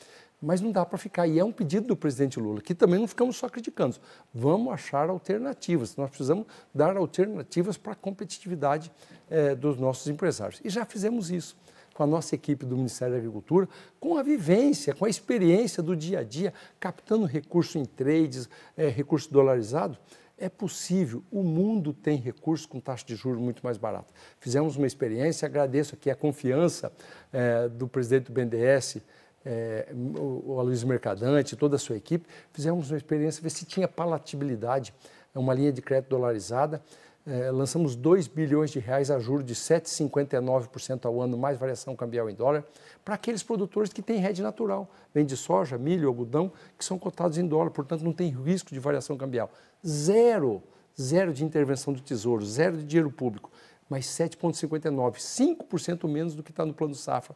Speaker 3: Mas não dá para ficar. E é um pedido do presidente Lula, que também não ficamos só criticando. Vamos achar alternativas. Nós precisamos dar alternativas para a competitividade é, dos nossos empresários. E já fizemos isso com a nossa equipe do Ministério da Agricultura, com a vivência, com a experiência do dia a dia, captando recurso em trades, é, recurso dolarizado. É possível, o mundo tem recursos com taxa de juros muito mais barata. Fizemos uma experiência, agradeço aqui a confiança é, do presidente do BNDES, é, o Aloysio Mercadante, toda a sua equipe, fizemos uma experiência, ver se tinha palatabilidade, uma linha de crédito dolarizada, é, lançamos 2 bilhões de reais a juros de 7,59% ao ano, mais variação cambial em dólar, para aqueles produtores que têm rede natural, vem de soja, milho, algodão, que são cotados em dólar, portanto não tem risco de variação cambial. Zero, zero de intervenção do Tesouro, zero de dinheiro público, mas 7,59%, 5% menos do que está no plano safra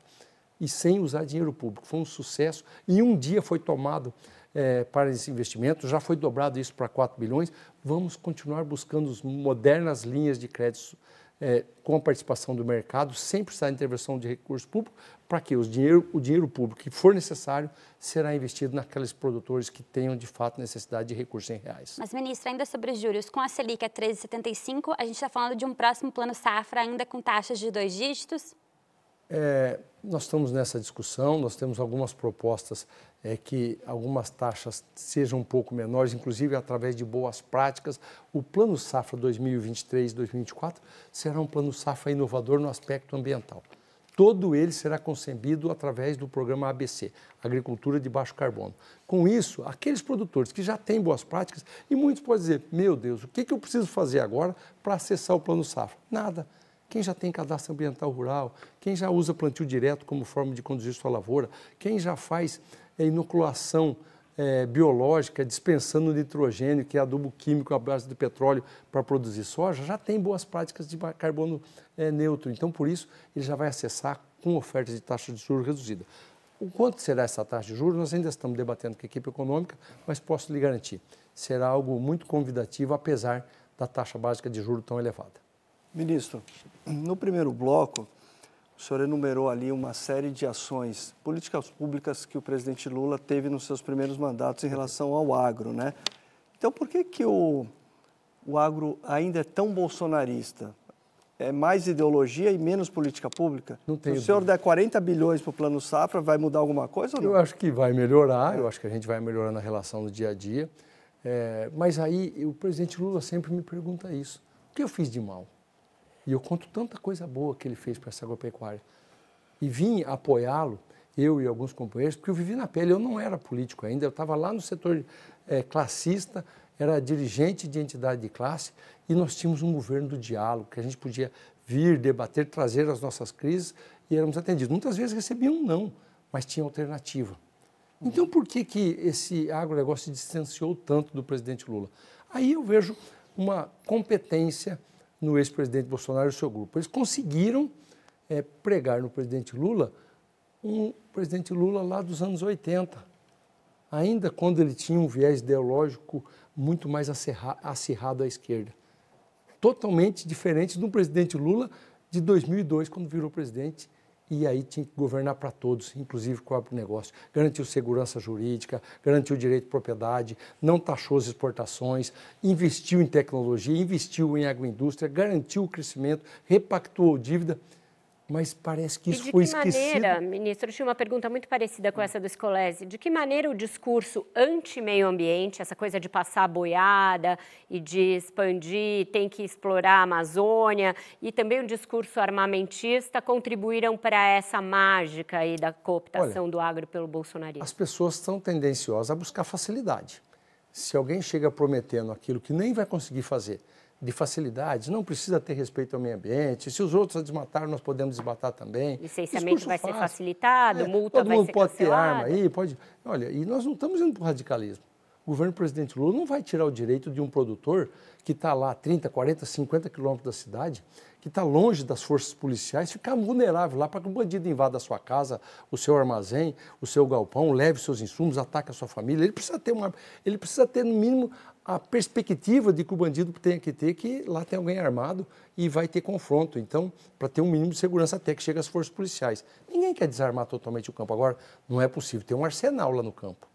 Speaker 3: e sem usar dinheiro público. Foi um sucesso. e um dia foi tomado é, para esse investimento, já foi dobrado isso para 4 bilhões. Vamos continuar buscando modernas linhas de crédito é, com a participação do mercado, sem precisar de intervenção de recursos públicos, para que os dinheiro, o dinheiro público que for necessário será investido naqueles produtores que tenham de fato necessidade de recursos em reais.
Speaker 7: Mas, ministro, ainda sobre os juros, com a Selic a 13,75, a gente está falando de um próximo plano safra ainda com taxas de dois dígitos?
Speaker 3: É, nós estamos nessa discussão, nós temos algumas propostas é, que algumas taxas sejam um pouco menores, inclusive através de boas práticas. O Plano Safra 2023-2024 será um plano safra inovador no aspecto ambiental. Todo ele será concebido através do programa ABC, Agricultura de Baixo Carbono. Com isso, aqueles produtores que já têm boas práticas, e muitos podem dizer: meu Deus, o que, que eu preciso fazer agora para acessar o Plano Safra? Nada quem já tem cadastro ambiental rural, quem já usa plantio direto como forma de conduzir sua lavoura, quem já faz é, inoculação é, biológica dispensando nitrogênio, que é adubo químico à base de petróleo para produzir soja, já tem boas práticas de carbono é, neutro. Então, por isso, ele já vai acessar com ofertas de taxa de juros reduzida. O quanto será essa taxa de juros, nós ainda estamos debatendo com a equipe econômica, mas posso lhe garantir, será algo muito convidativo, apesar da taxa básica de juros tão elevada.
Speaker 5: Ministro, no primeiro bloco, o senhor enumerou ali uma série de ações, políticas públicas que o presidente Lula teve nos seus primeiros mandatos em relação ao agro, né? Então, por que, que o, o agro ainda é tão bolsonarista? É mais ideologia e menos política pública?
Speaker 3: Não tem.
Speaker 5: Se o senhor der 40 bilhões para o Plano Safra, vai mudar alguma coisa ou não?
Speaker 3: Eu acho que vai melhorar, eu acho que a gente vai melhorar na relação do dia a dia. É, mas aí o presidente Lula sempre me pergunta isso. O que eu fiz de mal? E eu conto tanta coisa boa que ele fez para essa agropecuária. E vim apoiá-lo, eu e alguns companheiros, porque eu vivi na pele. Eu não era político ainda, eu estava lá no setor é, classista, era dirigente de entidade de classe, e nós tínhamos um governo do diálogo, que a gente podia vir, debater, trazer as nossas crises e éramos atendidos. Muitas vezes recebiam um não, mas tinha alternativa. Então, por que, que esse agronegócio se distanciou tanto do presidente Lula? Aí eu vejo uma competência no ex-presidente Bolsonaro e seu grupo. Eles conseguiram é, pregar no presidente Lula um presidente Lula lá dos anos 80, ainda quando ele tinha um viés ideológico muito mais acirrado à esquerda. Totalmente diferente do presidente Lula de 2002, quando virou presidente e aí tinha que governar para todos, inclusive com o agronegócio. Garantiu segurança jurídica, garantiu direito de propriedade, não taxou as exportações, investiu em tecnologia, investiu em agroindústria, garantiu o crescimento, repactuou dívida mas parece que isso foi esquecido.
Speaker 1: De que maneira, ministro, eu tinha uma pergunta muito parecida com essa do Scolese, de que maneira o discurso anti-meio ambiente, essa coisa de passar boiada e de expandir, tem que explorar a Amazônia, e também o discurso armamentista contribuíram para essa mágica aí da cooptação Olha, do agro pelo bolsonarismo?
Speaker 3: As pessoas estão tendenciosas a buscar facilidade. Se alguém chega prometendo aquilo que nem vai conseguir fazer, de facilidades, não precisa ter respeito ao meio ambiente. Se os outros desmataram, nós podemos desmatar também.
Speaker 1: Licenciamento vai fácil. ser facilitado, é, multa
Speaker 3: todo
Speaker 1: vai
Speaker 3: mundo
Speaker 1: ser
Speaker 3: pode
Speaker 1: cancelada.
Speaker 3: ter arma aí, pode. Olha, e nós não estamos indo para o radicalismo. O governo do presidente Lula não vai tirar o direito de um produtor que está lá a 30, 40, 50 quilômetros da cidade, que está longe das forças policiais, ficar vulnerável lá para que o bandido invada a sua casa, o seu armazém, o seu galpão, leve seus insumos, ataque a sua família. Ele precisa ter uma, ele precisa ter no mínimo a perspectiva de que o bandido tenha que ter que lá tem alguém armado e vai ter confronto. Então, para ter um mínimo de segurança até que chegue as forças policiais. Ninguém quer desarmar totalmente o campo. Agora, não é possível ter um arsenal lá no campo.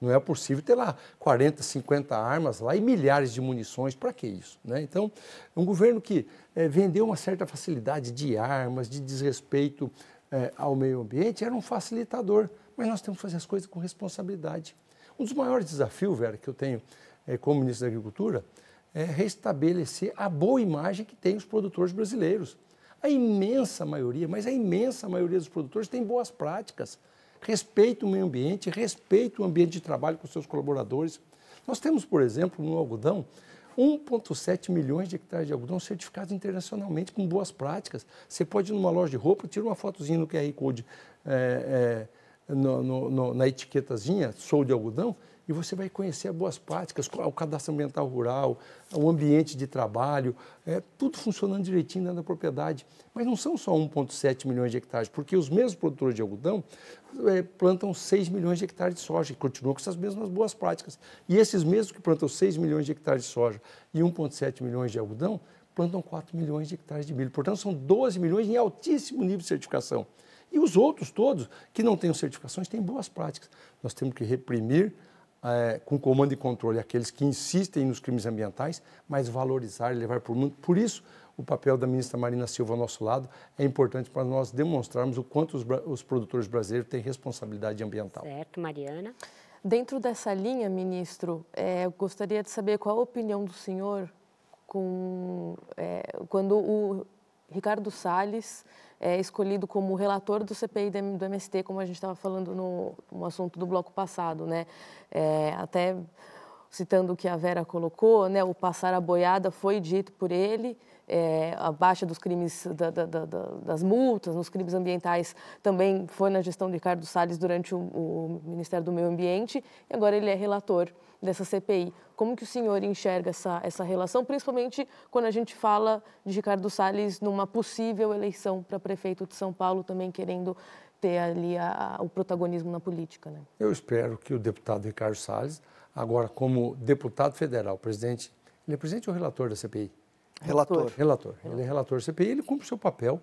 Speaker 3: Não é possível ter lá 40, 50 armas lá e milhares de munições. Para que isso? Né? Então, um governo que é, vendeu uma certa facilidade de armas, de desrespeito é, ao meio ambiente, era um facilitador. Mas nós temos que fazer as coisas com responsabilidade. Um dos maiores desafios, Vera, que eu tenho é, como ministro da Agricultura é restabelecer a boa imagem que tem os produtores brasileiros. A imensa maioria, mas a imensa maioria dos produtores tem boas práticas respeita o meio ambiente, respeita o ambiente de trabalho com seus colaboradores. Nós temos, por exemplo, no algodão, 1,7 milhões de hectares de algodão certificados internacionalmente com boas práticas. Você pode ir numa loja de roupa, tira uma fotozinha no QR Code, é, é, no, no, no, na etiquetazinha, sou de algodão, e você vai conhecer boas práticas, o cadastro ambiental rural, o ambiente de trabalho, é, tudo funcionando direitinho dentro da propriedade. Mas não são só 1,7 milhões de hectares, porque os mesmos produtores de algodão é, plantam 6 milhões de hectares de soja e continuam com essas mesmas boas práticas. E esses mesmos que plantam 6 milhões de hectares de soja e 1,7 milhões de algodão, plantam 4 milhões de hectares de milho. Portanto, são 12 milhões em altíssimo nível de certificação. E os outros todos que não têm certificações têm boas práticas. Nós temos que reprimir é, com comando e controle aqueles que insistem nos crimes ambientais, mas valorizar e levar para o mundo. Por isso, o papel da ministra Marina Silva ao nosso lado é importante para nós demonstrarmos o quanto os, os produtores brasileiros têm responsabilidade ambiental.
Speaker 1: Certo, Mariana.
Speaker 6: Dentro dessa linha, ministro, é, eu gostaria de saber qual a opinião do senhor com, é, quando o Ricardo Salles é escolhido como relator do CPI do MST, como a gente estava falando no, no, assunto do bloco passado, né? É, até citando o que a Vera colocou, né? O passar a boiada foi dito por ele, é, a baixa dos crimes, da, da, da, das multas, nos crimes ambientais também foi na gestão de Ricardo Salles durante o, o Ministério do Meio Ambiente e agora ele é relator dessa CPI. Como que o senhor enxerga essa, essa relação, principalmente quando a gente fala de Ricardo Salles numa possível eleição para prefeito de São Paulo, também querendo ter ali a, a, o protagonismo na política? Né?
Speaker 3: Eu espero que o deputado Ricardo Salles, agora como deputado federal, presidente, ele é presidente ou relator da CPI?
Speaker 5: Relator.
Speaker 3: Relator. Ele é relator da CPI, ele cumpre o seu papel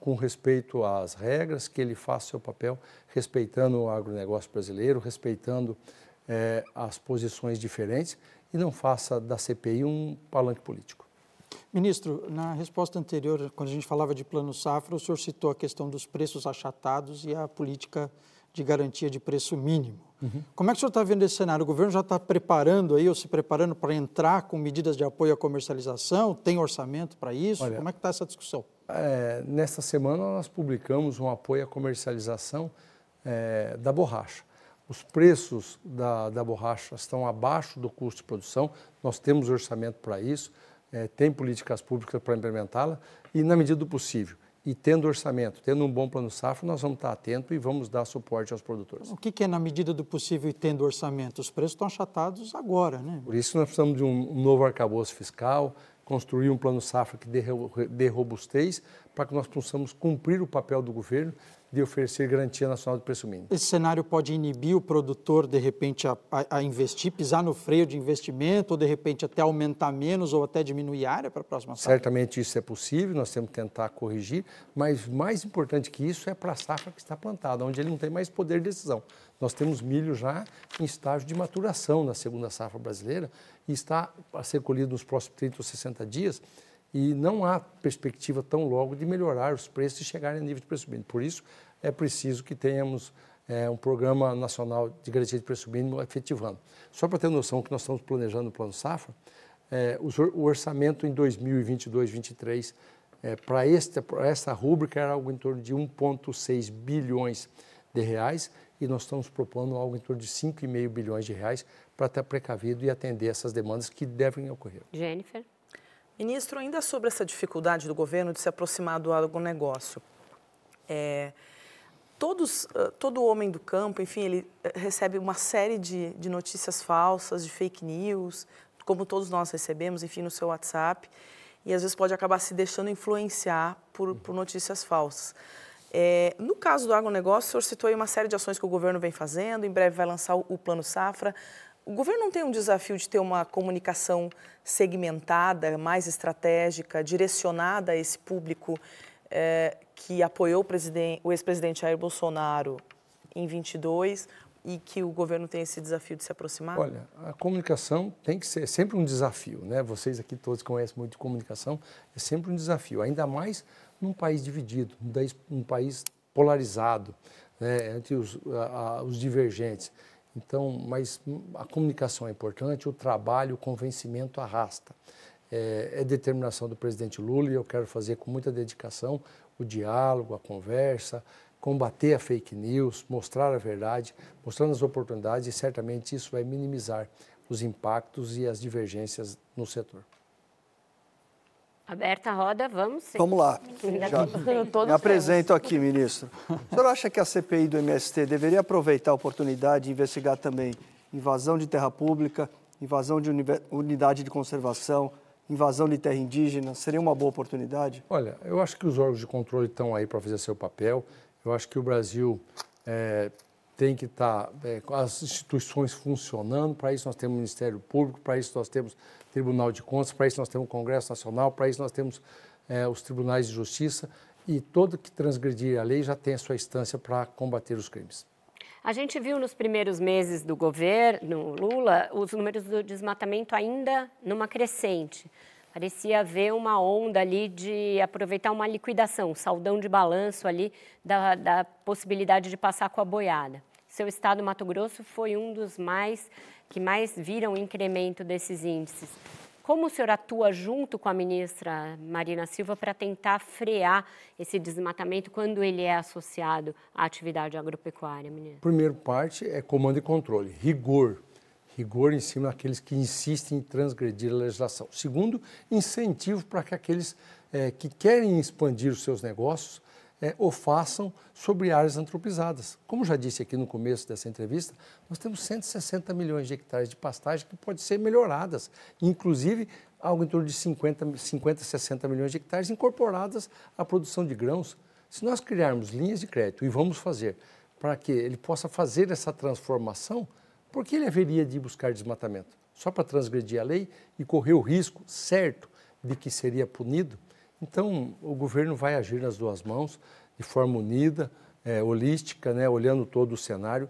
Speaker 3: com respeito às regras, que ele faça o seu papel respeitando o agronegócio brasileiro, respeitando é, as posições diferentes e não faça da CPI um palanque político.
Speaker 8: Ministro, na resposta anterior, quando a gente falava de plano safra, o senhor citou a questão dos preços achatados e a política de garantia de preço mínimo. Uhum. Como é que o senhor está vendo esse cenário? O governo já está preparando aí, ou se preparando para entrar com medidas de apoio à comercialização? Tem orçamento para isso? Olha, Como é que está essa discussão?
Speaker 3: É, nesta semana nós publicamos um apoio à comercialização é, da borracha. Os preços da, da borracha estão abaixo do custo de produção, nós temos orçamento para isso, é, tem políticas públicas para implementá-la e, na medida do possível, e tendo orçamento, tendo um bom plano safra, nós vamos estar atentos e vamos dar suporte aos produtores.
Speaker 8: O que, que é na medida do possível e tendo orçamento? Os preços estão achatados agora, né?
Speaker 3: Por isso nós precisamos de um novo arcabouço fiscal, construir um plano safra que dê, dê robustez para que nós possamos cumprir o papel do governo de oferecer garantia nacional de preço mínimo.
Speaker 8: Esse cenário pode inibir o produtor, de repente, a, a, investir, pisar no freio de investimento, ou de repente até aumentar menos ou até diminuir a área para a próxima safra?
Speaker 3: Certamente isso é possível, nós temos que tentar corrigir, mas mais importante que isso é para a safra que está plantada, onde ele não tem mais poder de decisão. Nós temos milho já em estágio de maturação na segunda safra brasileira e está a ser colhido nos próximos 30 ou 60 dias e não há perspectiva tão logo de melhorar os preços e chegarem a nível de preço mínimo. Por isso, é preciso que tenhamos é, um programa nacional de garantia de preço mínimo efetivando. Só para ter noção que nós estamos planejando no Plano Safra, é, o orçamento em 2022-2023 é, para esta rúbrica era algo em torno de 1,6 bilhões de reais e nós estamos propondo algo em torno de 5,5 bilhões de reais para estar precavido e atender essas demandas que devem ocorrer.
Speaker 1: Jennifer.
Speaker 4: Ministro, ainda sobre essa dificuldade do governo de se aproximar do agronegócio, é, todos, todo homem do campo, enfim, ele recebe uma série de, de notícias falsas, de fake news, como todos nós recebemos, enfim, no seu WhatsApp, e às vezes pode acabar se deixando influenciar por, por notícias falsas. É, no caso do agronegócio, o senhor citou aí uma série de ações que o governo vem fazendo, em breve vai lançar o, o Plano Safra. O governo não tem um desafio de ter uma comunicação segmentada, mais estratégica, direcionada a esse público é, que apoiou o, o ex-presidente Jair Bolsonaro em 22 e que o governo tem esse desafio de se aproximar?
Speaker 3: Olha, a comunicação tem que ser sempre um desafio, né? Vocês aqui todos conhecem muito de comunicação, é sempre um desafio, ainda mais num país dividido, num país polarizado, né? entre os, a, os divergentes. Então, mas a comunicação é importante, o trabalho, o convencimento arrasta. É, é, determinação do presidente Lula e eu quero fazer com muita dedicação o diálogo, a conversa, combater a fake news, mostrar a verdade, mostrando as oportunidades e certamente isso vai minimizar os impactos e as divergências no setor.
Speaker 1: Aberta a roda, vamos.
Speaker 5: Vamos lá. Já me apresento aqui, ministro. O senhor acha que a CPI do MST deveria aproveitar a oportunidade e investigar também invasão de terra pública, invasão de unidade de conservação, invasão de terra indígena? Seria uma boa oportunidade?
Speaker 3: Olha, eu acho que os órgãos de controle estão aí para fazer seu papel. Eu acho que o Brasil é, tem que estar tá, é, com as instituições funcionando. Para isso nós temos o Ministério Público, para isso nós temos Tribunal de Contas, para isso nós temos o Congresso Nacional, para isso nós temos é, os tribunais de justiça e todo que transgredir a lei já tem a sua instância para combater os crimes.
Speaker 1: A gente viu nos primeiros meses do governo Lula os números do desmatamento ainda numa crescente. Parecia haver uma onda ali de aproveitar uma liquidação, um saldão de balanço ali da, da possibilidade de passar com a boiada. Seu estado, Mato Grosso, foi um dos mais que mais viram incremento desses índices. Como o senhor atua junto com a ministra Marina Silva para tentar frear esse desmatamento quando ele é associado à atividade agropecuária, ministro?
Speaker 3: Primeiro parte é comando e controle, rigor. Rigor em cima daqueles que insistem em transgredir a legislação. Segundo, incentivo para que aqueles é, que querem expandir os seus negócios é, o façam sobre áreas antropizadas. Como já disse aqui no começo dessa entrevista, nós temos 160 milhões de hectares de pastagem que podem ser melhoradas, inclusive algo em torno de 50, 50 60 milhões de hectares incorporadas à produção de grãos. Se nós criarmos linhas de crédito, e vamos fazer, para que ele possa fazer essa transformação, por que ele haveria de buscar desmatamento? Só para transgredir a lei e correr o risco certo de que seria punido? Então, o governo vai agir nas duas mãos, de forma unida, é, holística, né, olhando todo o cenário,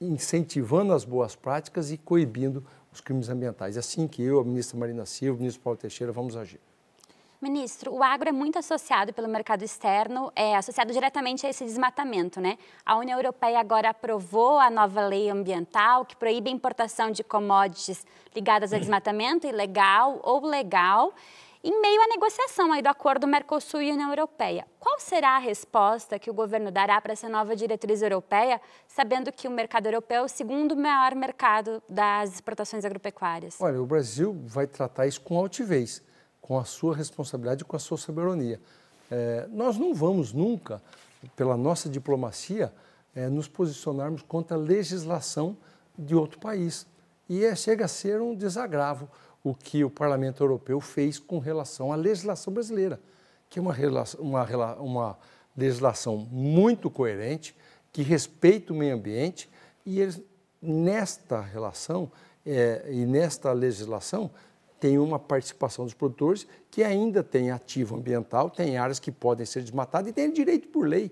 Speaker 3: incentivando as boas práticas e coibindo os crimes ambientais. É assim que eu, a ministra Marina Silva, o ministro Paulo Teixeira, vamos agir.
Speaker 7: Ministro, o agro é muito associado pelo mercado externo, é associado diretamente a esse desmatamento, né? A União Europeia agora aprovou a nova lei ambiental que proíbe a importação de commodities ligadas a desmatamento ilegal ou legal em meio à negociação aí do acordo Mercosul e União Europeia. Qual será a resposta que o governo dará para essa nova diretriz europeia, sabendo que o mercado europeu é o segundo maior mercado das exportações agropecuárias?
Speaker 3: Olha, o Brasil vai tratar isso com altivez, com a sua responsabilidade e com a sua soberania. É, nós não vamos nunca, pela nossa diplomacia, é, nos posicionarmos contra a legislação de outro país. E é, chega a ser um desagravo o que o Parlamento Europeu fez com relação à legislação brasileira, que é uma, uma, uma legislação muito coerente, que respeita o meio ambiente e eles, nesta relação é, e nesta legislação tem uma participação dos produtores que ainda tem ativo ambiental, tem áreas que podem ser desmatadas e tem direito por lei.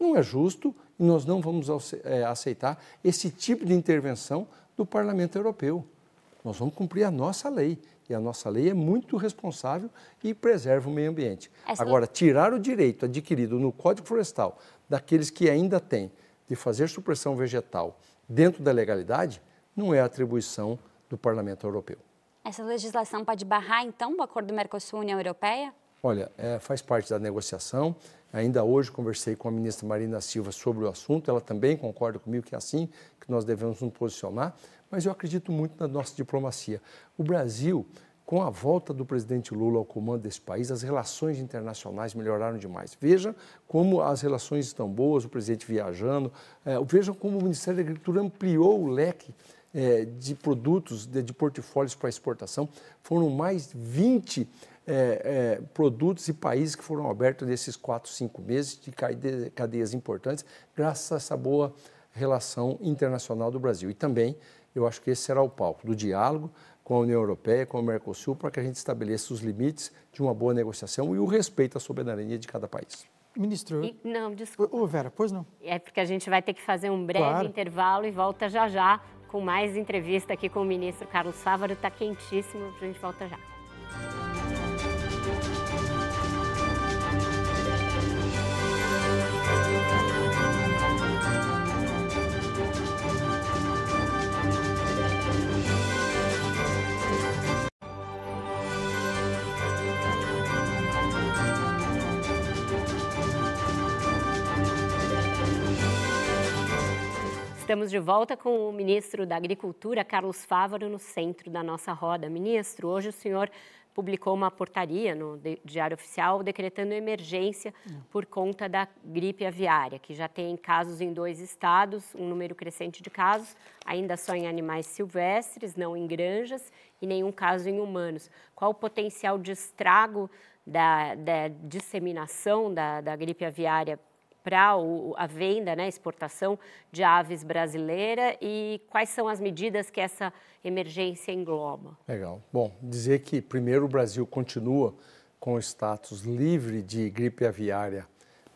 Speaker 3: Não é justo e nós não vamos é, aceitar esse tipo de intervenção do Parlamento Europeu. Nós vamos cumprir a nossa lei. E a nossa lei é muito responsável e preserva o meio ambiente. Essa Agora, tirar o direito adquirido no Código Florestal daqueles que ainda têm de fazer supressão vegetal dentro da legalidade não é atribuição do Parlamento Europeu.
Speaker 7: Essa legislação pode barrar, então, o acordo Mercosul-União Europeia?
Speaker 3: Olha, é, faz parte da negociação. Ainda hoje conversei com a ministra Marina Silva sobre o assunto. Ela também concorda comigo que é assim que nós devemos nos posicionar mas eu acredito muito na nossa diplomacia. O Brasil, com a volta do presidente Lula ao comando desse país, as relações internacionais melhoraram demais. Veja como as relações estão boas, o presidente viajando, é, veja como o Ministério da Agricultura ampliou o leque é, de produtos, de, de portfólios para exportação. Foram mais 20 é, é, produtos e países que foram abertos nesses quatro, cinco meses de cadeias importantes, graças a essa boa relação internacional do Brasil. E também Eu acho que esse será o palco do diálogo com a União Europeia, com o Mercosul, para que a gente estabeleça os limites de uma boa negociação e o respeito à soberania de cada país.
Speaker 8: Ministro.
Speaker 1: E, não, desculpa.
Speaker 8: Ô, Vera, pois não.
Speaker 1: É porque a gente vai ter que fazer um breve
Speaker 8: Claro.
Speaker 1: intervalo e volta já já com mais entrevista aqui com o ministro Carlos Fávaro. Está quentíssimo, a gente volta já. Estamos de volta com o ministro da Agricultura, Carlos Fávaro, no centro da nossa roda. Ministro, hoje o senhor publicou uma portaria no Di- Diário Oficial decretando emergência por conta da gripe aviária, que já tem casos em dois estados, um número crescente de casos, ainda só em animais silvestres, não em granjas, e nenhum caso em humanos. Qual o potencial de estrago da, da disseminação da, da gripe aviária para a venda, né, exportação de aves brasileira e quais são as medidas que essa emergência engloba?
Speaker 3: Legal. Bom, dizer que, primeiro, o Brasil continua com o status livre de gripe aviária,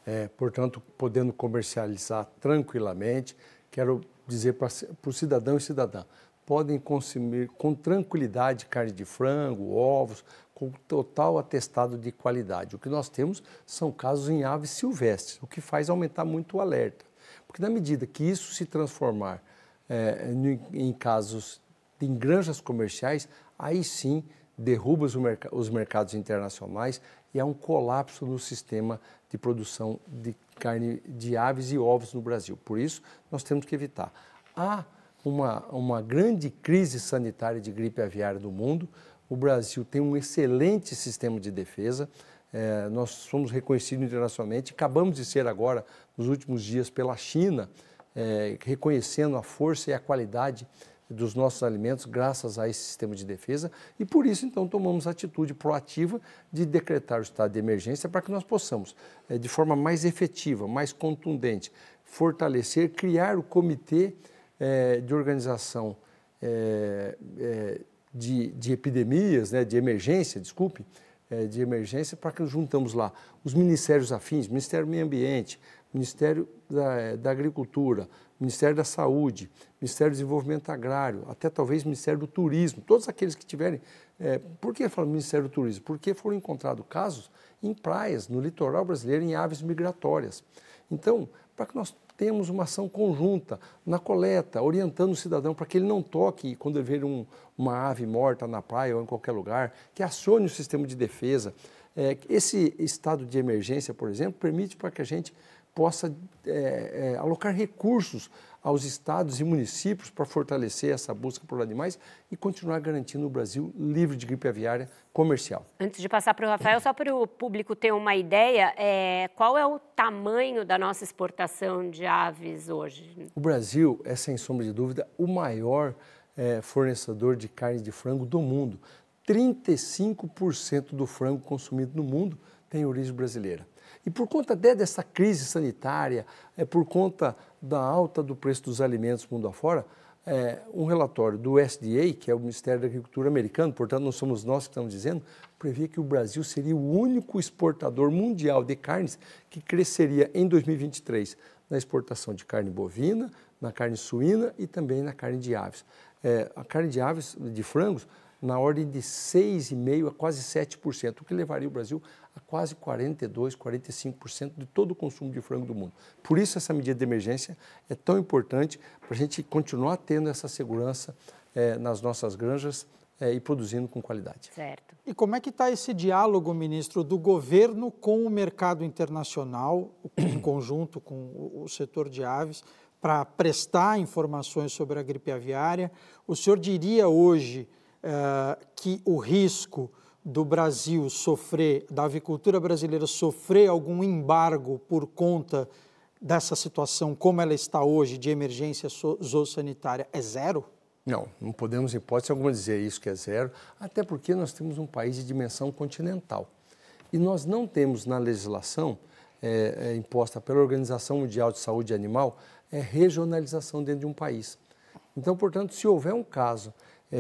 Speaker 3: é, portanto, podendo comercializar tranquilamente. Quero dizer para o cidadão e cidadã, podem consumir com tranquilidade carne de frango, ovos, com total atestado de qualidade. O que nós temos são casos em aves silvestres, o que faz aumentar muito o alerta. Porque na medida que isso se transformar é, em, casos em granjas comerciais, aí sim derruba os, merc os mercados internacionais e há um colapso no sistema de produção de carne de aves e ovos no Brasil. Por isso, nós temos que evitar. Há uma, uma grande crise sanitária de gripe aviária no mundo. O Brasil tem um excelente sistema de defesa. É, nós somos reconhecidos internacionalmente. Acabamos de ser agora, nos últimos dias, pela China, é, reconhecendo a força e a qualidade dos nossos alimentos graças a esse sistema de defesa e por isso então tomamos a atitude proativa de decretar o estado de emergência para que nós possamos, eh, de forma mais efetiva, mais contundente, fortalecer, criar o comitê eh, de organização eh, eh, de, de epidemias, né, de emergência, desculpe, eh, de emergência, para que juntamos lá os ministérios afins, Ministério do Meio Ambiente, Ministério da, da Agricultura, Ministério da Saúde, Ministério do Desenvolvimento Agrário, até talvez Ministério do Turismo, todos aqueles que tiverem. É, por que falo Ministério do Turismo? Porque foram encontrados casos em praias, no litoral brasileiro, em aves migratórias. Então, para que nós tenhamos uma ação conjunta na coleta, orientando o cidadão para que ele não toque quando ele ver um, uma ave morta na praia ou em qualquer lugar, que acione o sistema de defesa. É, esse estado de emergência, por exemplo, permite para que a gente possa é, é, alocar recursos aos estados e municípios para fortalecer essa busca por animais e continuar garantindo o Brasil livre de gripe aviária comercial.
Speaker 1: Antes de passar para o Rafael, só para o público ter uma ideia, é, qual é o tamanho da nossa exportação de aves hoje?
Speaker 3: O Brasil é, sem sombra de dúvida, o maior é, fornecedor de carne de frango do mundo. 35% do frango consumido no mundo tem origem brasileira. E por conta de, dessa crise sanitária, é, por conta da alta do preço dos alimentos mundo afora, é, um relatório do USDA, que é o Ministério da Agricultura americano, portanto não somos nós que estamos dizendo, previa que o Brasil seria o único exportador mundial de carnes que cresceria em 2023 na exportação de carne bovina, na carne suína e também na carne de aves. É, a carne de aves, de frangos, na ordem de 6,5% a quase 7%, o que levaria o Brasil a quase 42%, 45% de todo o consumo de frango do mundo. Por isso, essa medida de emergência é tão importante para a gente continuar tendo essa segurança é, nas nossas granjas é, e produzindo com qualidade.
Speaker 1: Certo.
Speaker 8: E como é que está esse diálogo, ministro, do governo com o mercado internacional, em conjunto com o, o setor de aves, para prestar informações sobre a gripe aviária? O senhor diria hoje eh, que o risco do Brasil sofrer, da avicultura brasileira sofrer algum embargo por conta dessa situação como ela está hoje, de emergência zoossanitária, é zero?
Speaker 3: Não, não podemos, em hipótese alguma, dizer isso que é zero, até porque nós temos um país de dimensão continental. E nós não temos na legislação é, é, imposta pela Organização Mundial de Saúde Animal é, regionalização dentro de um país. Então, portanto, se houver um caso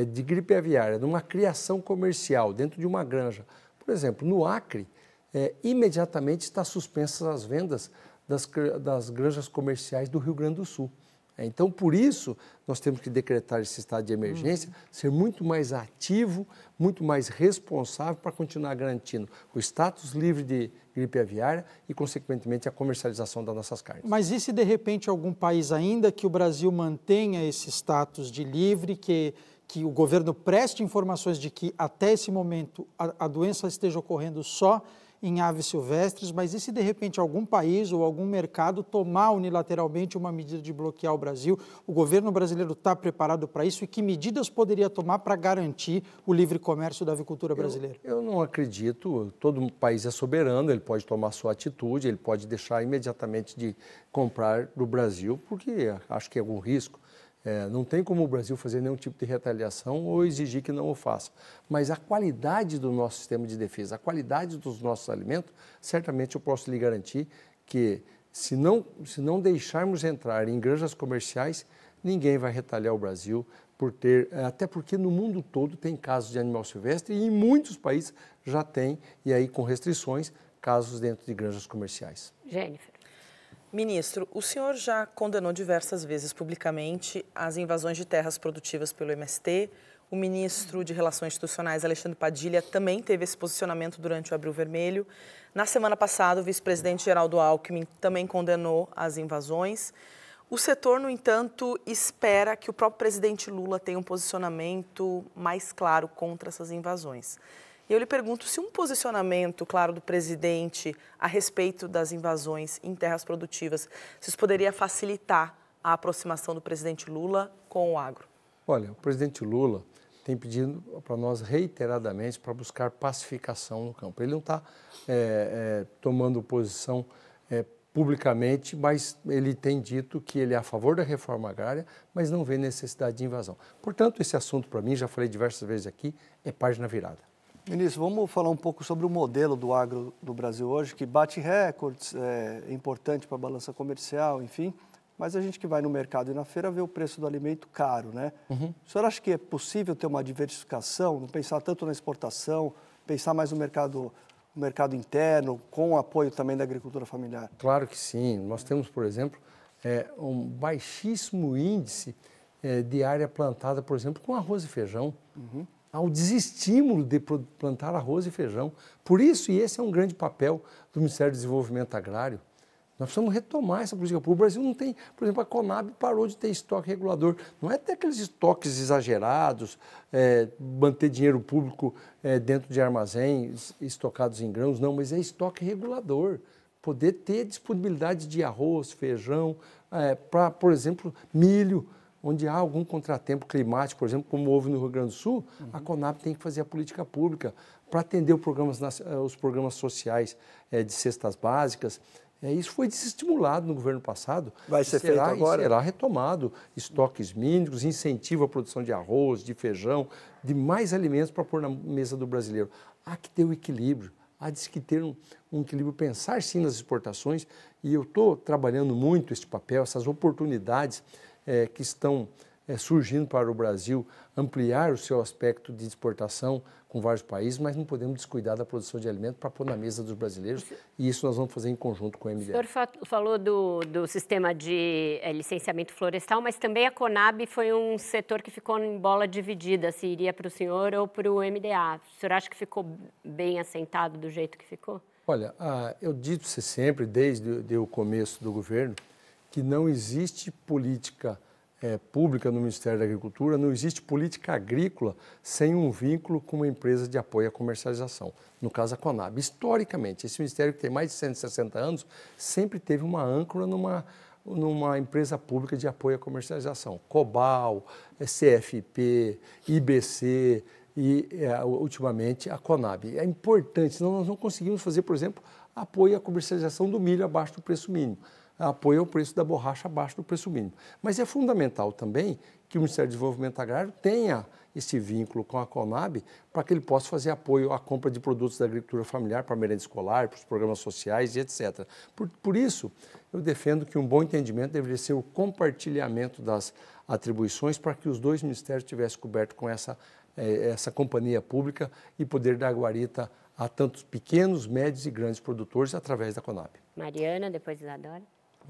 Speaker 3: de gripe aviária, numa criação comercial dentro de uma granja, por exemplo, no Acre, é, imediatamente está suspensas as vendas das, das granjas comerciais do Rio Grande do Sul. É, então, por isso, nós temos que decretar esse estado de emergência, uhum. ser muito mais ativo, muito mais responsável para continuar garantindo o status livre de gripe aviária e, consequentemente, a comercialização das nossas carnes.
Speaker 8: Mas e se, de repente, algum país ainda que o Brasil mantenha esse status de livre, que, que o governo preste informações de que, até esse momento, a, a doença esteja ocorrendo só em aves silvestres, mas e se de repente algum país ou algum mercado tomar unilateralmente uma medida de bloquear o Brasil? O governo brasileiro está preparado para isso e que medidas poderia tomar para garantir o livre comércio da avicultura brasileira?
Speaker 3: Eu, eu não acredito. Todo país é soberano, ele pode tomar sua atitude, ele pode deixar imediatamente de comprar do Brasil, porque acho que é algum risco. É, não tem como o Brasil fazer nenhum tipo de retaliação ou exigir que não o faça. Mas a qualidade do nosso sistema de defesa, a qualidade dos nossos alimentos, certamente eu posso lhe garantir que, se não, se não deixarmos entrar em granjas comerciais, ninguém vai retaliar o Brasil por ter, até porque no mundo todo tem casos de animal silvestre e em muitos países já tem, e aí com restrições, casos dentro de granjas comerciais.
Speaker 1: Jennifer.
Speaker 4: Ministro, o senhor já condenou diversas vezes publicamente as invasões de terras produtivas pelo MST. O ministro de Relações Institucionais, Alexandre Padilha, também teve esse posicionamento durante o Abril Vermelho. Na semana passada, o vice-presidente Geraldo Alckmin também condenou as invasões. O setor, no entanto, espera que o próprio presidente Lula tenha um posicionamento mais claro contra essas invasões. E eu lhe pergunto se um posicionamento, claro, do presidente a respeito das invasões em terras produtivas, se isso poderia facilitar a aproximação do presidente Lula com o agro.
Speaker 3: Olha, o presidente Lula tem pedido para nós reiteradamente para buscar pacificação no campo. Ele não está é, é, tomando posição é, publicamente, mas ele tem dito que ele é a favor da reforma agrária, mas não vê necessidade de invasão. Portanto, esse assunto para mim, já falei diversas vezes aqui, é página virada.
Speaker 5: Ministro, vamos falar um pouco sobre o modelo do agro do Brasil hoje, que bate recordes, é importante para a balança comercial, enfim, mas a gente que vai no mercado e na feira vê o preço do alimento caro, né? Uhum. O senhor acha que é possível ter uma diversificação, não pensar tanto na exportação, pensar mais no mercado, no mercado interno, com o apoio também da agricultura familiar?
Speaker 3: Claro que sim. Nós temos, por exemplo, é, um baixíssimo índice é, de área plantada, por exemplo, com arroz e feijão. Uhum ao desestímulo de plantar arroz e feijão. Por isso, e esse é um grande papel do Ministério do Desenvolvimento Agrário, nós precisamos retomar essa política pública. O Brasil não tem, por exemplo, a Conab parou de ter estoque regulador. Não é ter aqueles estoques exagerados, é, manter dinheiro público é, dentro de armazéns estocados em grãos, não, mas é estoque regulador. Poder ter disponibilidade de arroz, feijão, é, para, por exemplo, milho onde há algum contratempo climático, por exemplo, como houve no Rio Grande do Sul, uhum. a Conab tem que fazer a política pública para atender programas, eh, os programas sociais é, de cestas básicas. É, isso foi desestimulado no governo passado.
Speaker 5: Vai ser será, feito agora?
Speaker 3: Será retomado. Estoques mínimos, incentivo à produção de arroz, de feijão, de mais alimentos para pôr na mesa do brasileiro. Há que ter o um equilíbrio. Há de que ter um, um equilíbrio, pensar sim nas exportações. E eu estou trabalhando muito este papel, essas oportunidades é, que estão é, surgindo para o Brasil ampliar o seu aspecto de exportação com vários países, mas não podemos descuidar da produção de alimentos para pôr na mesa dos brasileiros e isso nós vamos fazer em conjunto com o MDA.
Speaker 1: O senhor falou do, do sistema de é, licenciamento florestal, mas também a Conab foi um setor que ficou em bola dividida, se iria para o senhor ou para o MDA. O senhor acha que ficou bem assentado do jeito que ficou?
Speaker 3: Olha, ah, eu disse sempre, desde o começo do governo, que não existe política é, pública no Ministério da Agricultura, não existe política agrícola sem um vínculo com uma empresa de apoio à comercialização, no caso a Conab. Historicamente, esse ministério que tem mais de 160 anos sempre teve uma âncora numa, numa empresa pública de apoio à comercialização. Cobal, é, CFP, IBC e, é, ultimamente, a Conab. É importante, senão nós não conseguimos fazer, por exemplo, apoio à comercialização do milho abaixo do preço mínimo. Apoio ao preço da borracha abaixo do preço mínimo. Mas é fundamental também que o Ministério do Desenvolvimento Agrário tenha esse vínculo com a Conab para que ele possa fazer apoio à compra de produtos da agricultura familiar para a merenda escolar, para os programas sociais e etc. Por, por isso, eu defendo que um bom entendimento deveria ser o compartilhamento das atribuições para que os dois ministérios tivessem coberto com essa, eh, essa companhia pública e poder dar guarita a tantos pequenos, médios e grandes produtores através da Conab.
Speaker 1: Mariana, depois Isadora.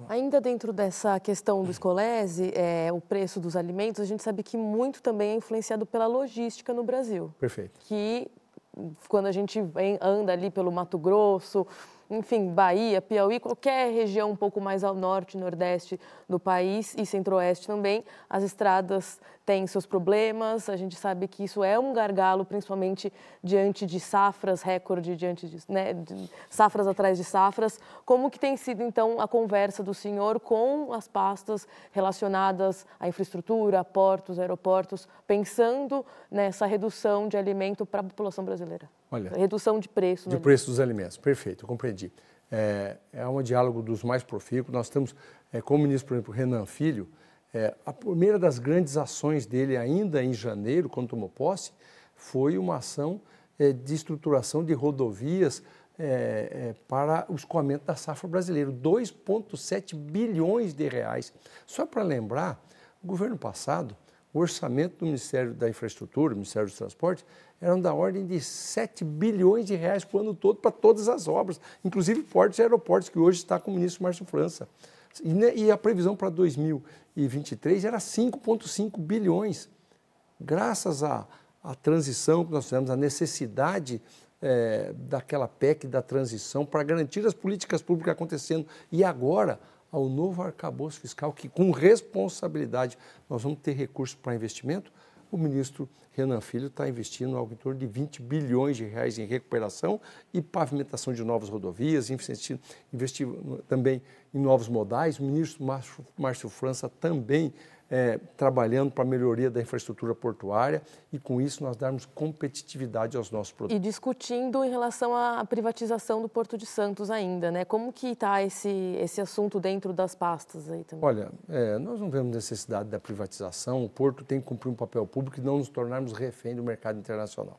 Speaker 6: Ainda dentro dessa questão do escolese, é, o preço dos alimentos, a gente sabe que muito também é influenciado pela logística no Brasil.
Speaker 3: Perfeito.
Speaker 6: Que quando a gente anda ali pelo Mato Grosso, enfim, Bahia, Piauí, qualquer região um pouco mais ao norte, nordeste do país e centro-oeste também, as estradas têm seus problemas. A gente sabe que isso é um gargalo, principalmente diante de safras recorde, diante de, né, de safras atrás de safras. Como que tem sido então a conversa do senhor com as pastas relacionadas à infraestrutura, portos, aeroportos, pensando nessa redução de alimento para a população brasileira?
Speaker 3: Olha,
Speaker 6: redução de preço.
Speaker 3: De preço dos alimentos, perfeito, compreendi. É, é um diálogo dos mais profícuos. Nós estamos, é, com o ministro, por exemplo, Renan Filho, é, a primeira das grandes ações dele, ainda em janeiro, quando tomou posse, foi uma ação é, de estruturação de rodovias é, é, para o escoamento da safra brasileira, 2,7 bilhões de reais. Só para lembrar, o governo passado, o orçamento do Ministério da Infraestrutura, do Ministério dos Transportes, eram da ordem de 7 bilhões de reais o ano todo para todas as obras, inclusive portos e aeroportos, que hoje está com o ministro Márcio França. E, né, e a previsão para 2023 era 5,5 bilhões. Graças à, à transição que nós fizemos, à necessidade é, daquela PEC da transição para garantir as políticas públicas acontecendo. E agora, ao novo arcabouço fiscal, que com responsabilidade nós vamos ter recursos para investimento, o ministro Renan Filho está investindo algo em torno de 20 bilhões de reais em recuperação e pavimentação de novas rodovias, investindo, investindo também em novos modais. O ministro Márcio, Márcio França também é, trabalhando para a melhoria da infraestrutura portuária e, com isso, nós darmos competitividade aos nossos produtos.
Speaker 6: E discutindo em relação à privatização do Porto de Santos ainda, né? Como que está esse, esse assunto dentro das pastas aí também?
Speaker 3: Olha, é, nós não vemos necessidade da privatização. O Porto tem que cumprir um papel público e não nos tornarmos refém do mercado internacional.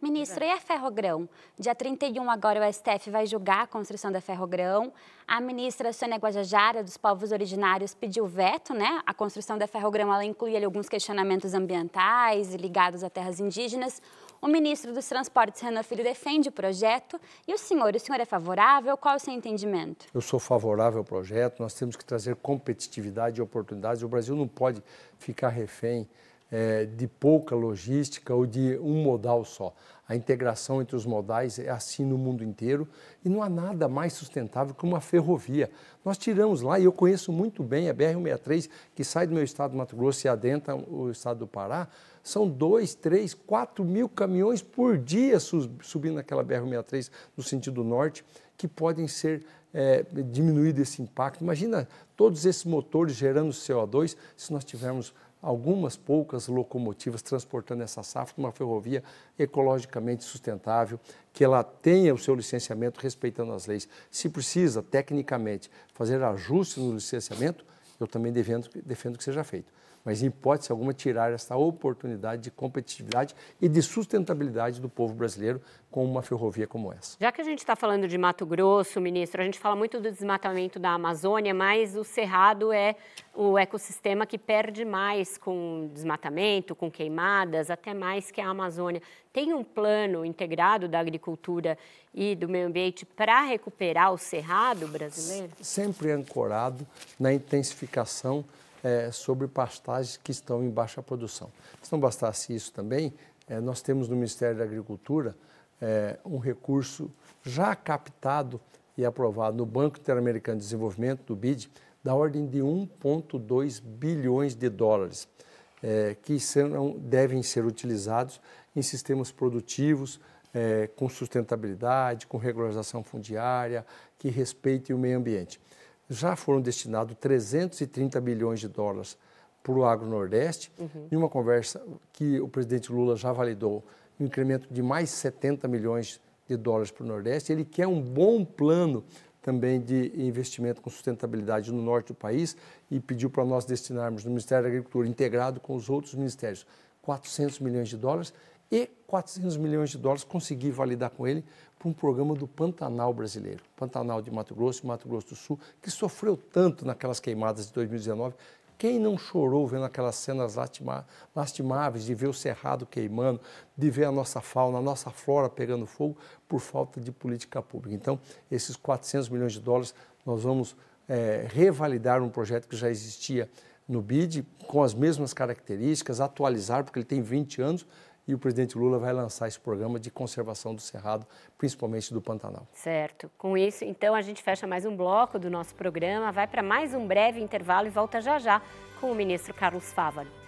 Speaker 7: Ministro, e a Ferrogrão? Dia 31 agora o STF vai julgar a construção da Ferrogrão. A ministra Sônia Guajajara, dos povos originários, pediu veto, né? A construção da Ferrogrão, ela inclui ali, alguns questionamentos ambientais ligados a terras indígenas. O ministro dos Transportes, Renan Filho, defende o projeto. E o senhor, o senhor é favorável? Qual é o seu entendimento?
Speaker 3: Eu sou favorável ao projeto. Nós temos que trazer competitividade e oportunidades. O Brasil não pode ficar refém é, de pouca logística ou de um modal só. A integração entre os modais é assim no mundo inteiro e não há nada mais sustentável que uma ferrovia. Nós tiramos lá, e eu conheço muito bem a BR-163, que sai do meu estado do Mato Grosso e adentra o estado do Pará, são 2, 3, 4 mil caminhões por dia subindo aquela BR-163 no sentido norte, que podem ser é, diminuído esse impacto. Imagina todos esses motores gerando CO2 se nós tivermos algumas poucas locomotivas transportando essa safra uma ferrovia ecologicamente sustentável, que ela tenha o seu licenciamento respeitando as leis. Se precisa, tecnicamente, fazer ajustes no licenciamento, eu também defendo, defendo que seja feito mas em hipótese alguma tirar essa oportunidade de competitividade e de sustentabilidade do povo brasileiro com uma ferrovia como essa.
Speaker 1: Já que a gente está falando de Mato Grosso, ministro, a gente fala muito do desmatamento da Amazônia, mas o Cerrado é o ecossistema que perde mais com desmatamento, com queimadas, até mais que a Amazônia. Tem um plano integrado da agricultura e do meio ambiente para recuperar o Cerrado brasileiro?
Speaker 3: Sempre ancorado na intensificação é, sobre pastagens que estão em baixa produção. Se não bastasse isso também, é, nós temos no Ministério da Agricultura é, um recurso já captado e aprovado no Banco Interamericano de Desenvolvimento, do BID, da ordem de 1,2 bilhões de dólares, é, que serão, devem ser utilizados em sistemas produtivos é, com sustentabilidade, com regularização fundiária, que respeitem o meio ambiente já foram destinados 330 bilhões de dólares para o agro-nordeste, uhum. em uma conversa que o presidente Lula já validou, um incremento de mais 70 milhões de dólares para o Nordeste. Ele quer um bom plano também de investimento com sustentabilidade no norte do país e pediu para nós destinarmos no Ministério da Agricultura, integrado com os outros ministérios, 400 milhões de dólares e 400 milhões de dólares consegui validar com ele para um programa do Pantanal brasileiro, Pantanal de Mato Grosso e Mato Grosso do Sul, que sofreu tanto naquelas queimadas de 2019. Quem não chorou vendo aquelas cenas lastimáveis de ver o cerrado queimando, de ver a nossa fauna, a nossa flora pegando fogo por falta de política pública? Então, esses 400 milhões de dólares, nós vamos é, revalidar um projeto que já existia no BID, com as mesmas características, atualizar, porque ele tem 20 anos, e o presidente Lula vai lançar esse programa de conservação do cerrado, principalmente do Pantanal.
Speaker 1: Certo. Com isso, então, a gente fecha mais um bloco do nosso programa, vai para mais um breve intervalo e volta já já com o ministro Carlos Fávaro.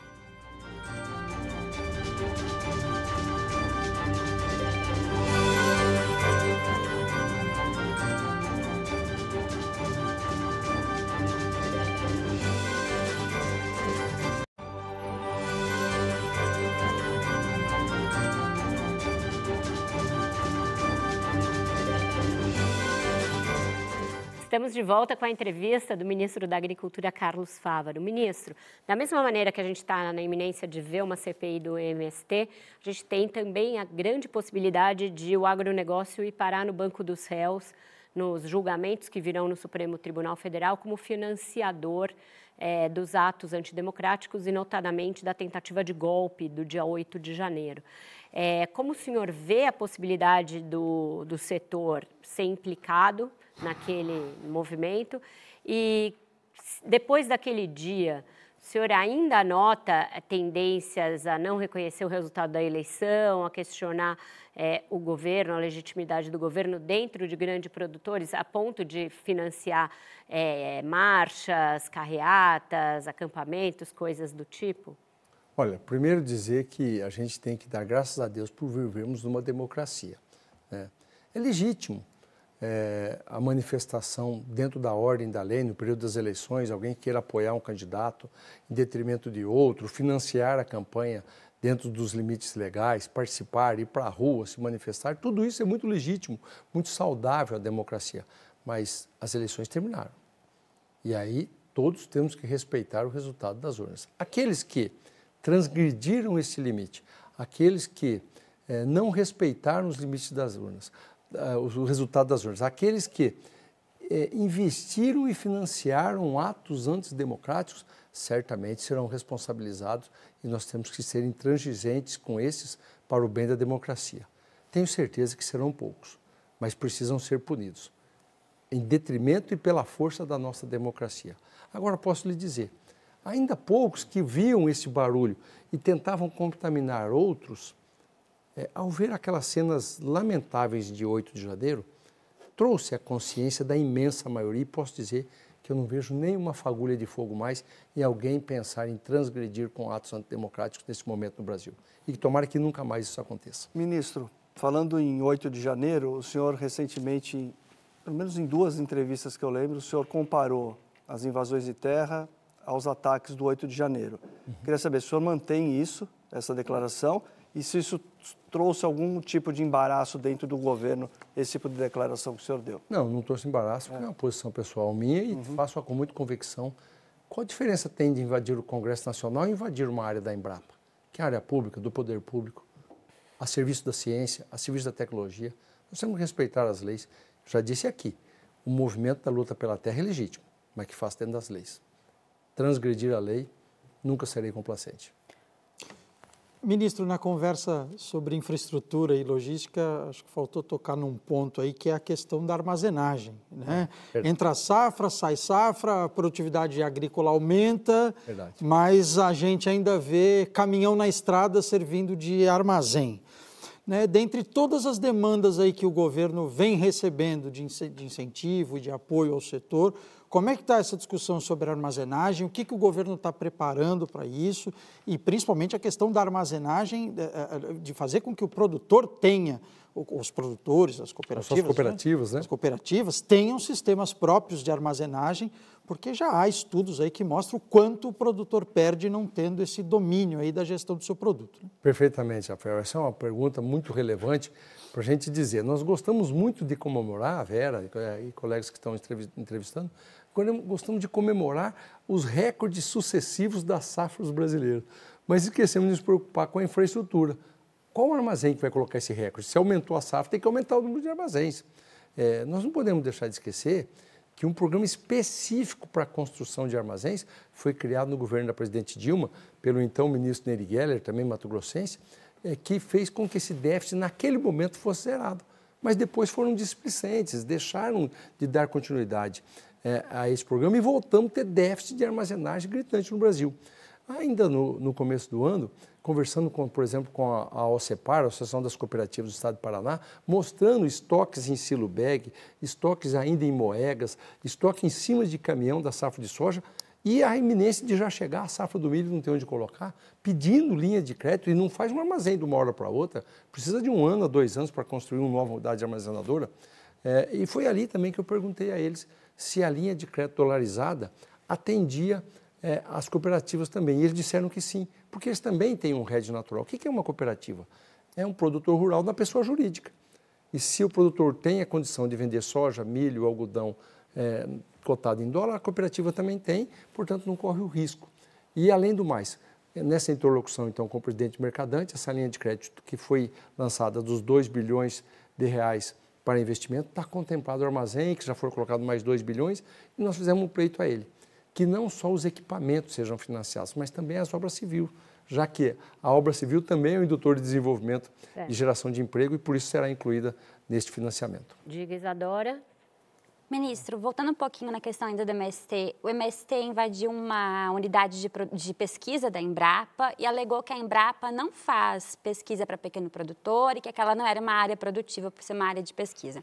Speaker 1: Estamos de volta com a entrevista do ministro da Agricultura, Carlos Fávaro. Ministro, da mesma maneira que a gente está na iminência de ver uma CPI do MST, a gente tem também a grande possibilidade de o agronegócio ir parar no banco dos réus, nos julgamentos que virão no Supremo Tribunal Federal, como financiador é, dos atos antidemocráticos e, notadamente, da tentativa de golpe do dia 8 de janeiro. É, como o senhor vê a possibilidade do, do setor ser implicado? Naquele movimento. E depois daquele dia, o senhor ainda nota tendências a não reconhecer o resultado da eleição, a questionar é, o governo, a legitimidade do governo dentro de grandes produtores, a ponto de financiar é, marchas, carreatas, acampamentos, coisas do tipo?
Speaker 3: Olha, primeiro dizer que a gente tem que dar graças a Deus por vivermos numa democracia. Né? É legítimo é, a manifestação dentro da ordem da lei, no período das eleições, alguém queira apoiar um candidato em detrimento de outro, financiar a campanha dentro dos limites legais, participar, ir para a rua, se manifestar, tudo isso é muito legítimo, muito saudável a democracia. Mas as eleições terminaram. E aí todos temos que respeitar o resultado das urnas. Aqueles que transgrediram esse limite, aqueles que é, não respeitaram os limites das urnas, o resultado das urnas. Aqueles que eh, investiram e financiaram atos antidemocráticos certamente serão responsabilizados e nós temos que ser intransigentes com esses para o bem da democracia. Tenho certeza que serão poucos, mas precisam ser punidos, em detrimento e pela força da nossa democracia. Agora posso lhe dizer, ainda poucos que viam esse barulho e tentavam contaminar outros, é, ao ver aquelas cenas lamentáveis de 8 de janeiro, trouxe a consciência da imensa maioria e posso dizer que eu não vejo nenhuma fagulha de fogo mais em alguém pensar em transgredir com atos antidemocráticos nesse momento no Brasil. E que tomara que nunca mais isso aconteça.
Speaker 5: Ministro, falando em 8 de janeiro, o senhor recentemente, pelo menos em duas entrevistas que eu lembro, o senhor comparou as invasões de terra aos ataques do 8 de janeiro. Uhum. Queria saber se o senhor mantém isso, essa declaração, e se isso trouxe algum tipo de embaraço dentro do governo, esse tipo de declaração que o senhor deu?
Speaker 3: Não, não trouxe embaraço, porque é, é uma posição pessoal minha e uhum. faço com muita convicção. Qual a diferença tem de invadir o Congresso Nacional e invadir uma área da Embrapa, que é a área pública, do poder público, a serviço da ciência, a serviço da tecnologia? Nós temos que respeitar as leis. Já disse aqui, o movimento da luta pela terra é legítimo, mas que faz dentro das leis. Transgredir a lei, nunca serei complacente.
Speaker 8: Ministro, na conversa sobre infraestrutura e logística, acho que faltou tocar num ponto aí que é a questão da armazenagem. Né? Entra safra, sai safra, a produtividade agrícola aumenta, Verdade. mas a gente ainda vê caminhão na estrada servindo de armazém. Né? Dentre todas as demandas aí que o governo vem recebendo de incentivo e de apoio ao setor, como é que está essa discussão sobre armazenagem? O que, que o governo está preparando para isso? E principalmente a questão da armazenagem, eh, eh, de fazer com que o produtor tenha os produtores, as cooperativas,
Speaker 3: as cooperativas, né?
Speaker 8: né? As cooperativas tenham sistemas próprios de armazenagem, porque já há estudos aí que mostram o quanto o produtor perde não tendo esse domínio aí da gestão do seu produto. Né?
Speaker 3: Perfeitamente, Rafael. Essa é uma pergunta muito relevante para a gente dizer. Nós gostamos muito de comemorar, a Vera e colegas que estão entrevistando, gostamos de comemorar os recordes sucessivos das safras brasileiras. Mas esquecemos de nos preocupar com a infraestrutura. Qual armazém que vai colocar esse recorde? Se aumentou a safra, tem que aumentar o número de armazéns. É, nós não podemos deixar de esquecer que um programa específico para a construção de armazéns foi criado no governo da presidente Dilma, pelo então ministro Neri Geller, também mato-grossense, é, que fez com que esse déficit, naquele momento, fosse zerado. Mas depois foram displicentes, deixaram de dar continuidade é, a esse programa e voltamos a ter déficit de armazenagem gritante no Brasil. Ainda no, no começo do ano, conversando, com, por exemplo, com a, a OCEPAR, a Associação das Cooperativas do Estado do Paraná, mostrando estoques em silo bag, estoques ainda em moegas, estoque em cima de caminhão da safra de soja e a iminência de já chegar a safra do milho não tem onde colocar, pedindo linha de crédito e não faz um armazém de uma hora para outra, precisa de um ano a dois anos para construir uma nova unidade armazenadora. É, e foi ali também que eu perguntei a eles se a linha de crédito dolarizada atendia é, as cooperativas também. E eles disseram que sim, porque eles também têm um RED natural. O que é uma cooperativa? É um produtor rural da pessoa jurídica. E se o produtor tem a condição de vender soja, milho, algodão é, cotado em dólar, a cooperativa também tem, portanto não corre o risco. E além do mais, nessa interlocução então com o presidente Mercadante, essa linha de crédito que foi lançada dos 2 bilhões de reais para investimento, está contemplado o armazém, que já foram colocados mais 2 bilhões, e nós fizemos um pleito a ele que não só os equipamentos sejam financiados, mas também as obras civis, já que a obra civil também é um indutor de desenvolvimento é. e geração de emprego e por isso será incluída neste financiamento.
Speaker 1: Diga, Isadora.
Speaker 7: Ministro, voltando um pouquinho na questão ainda do MST, o MST invadiu uma unidade de, de, pesquisa da Embrapa e alegou que a Embrapa não faz pesquisa para pequeno produtor e que aquela não era uma área produtiva por ser uma área de pesquisa.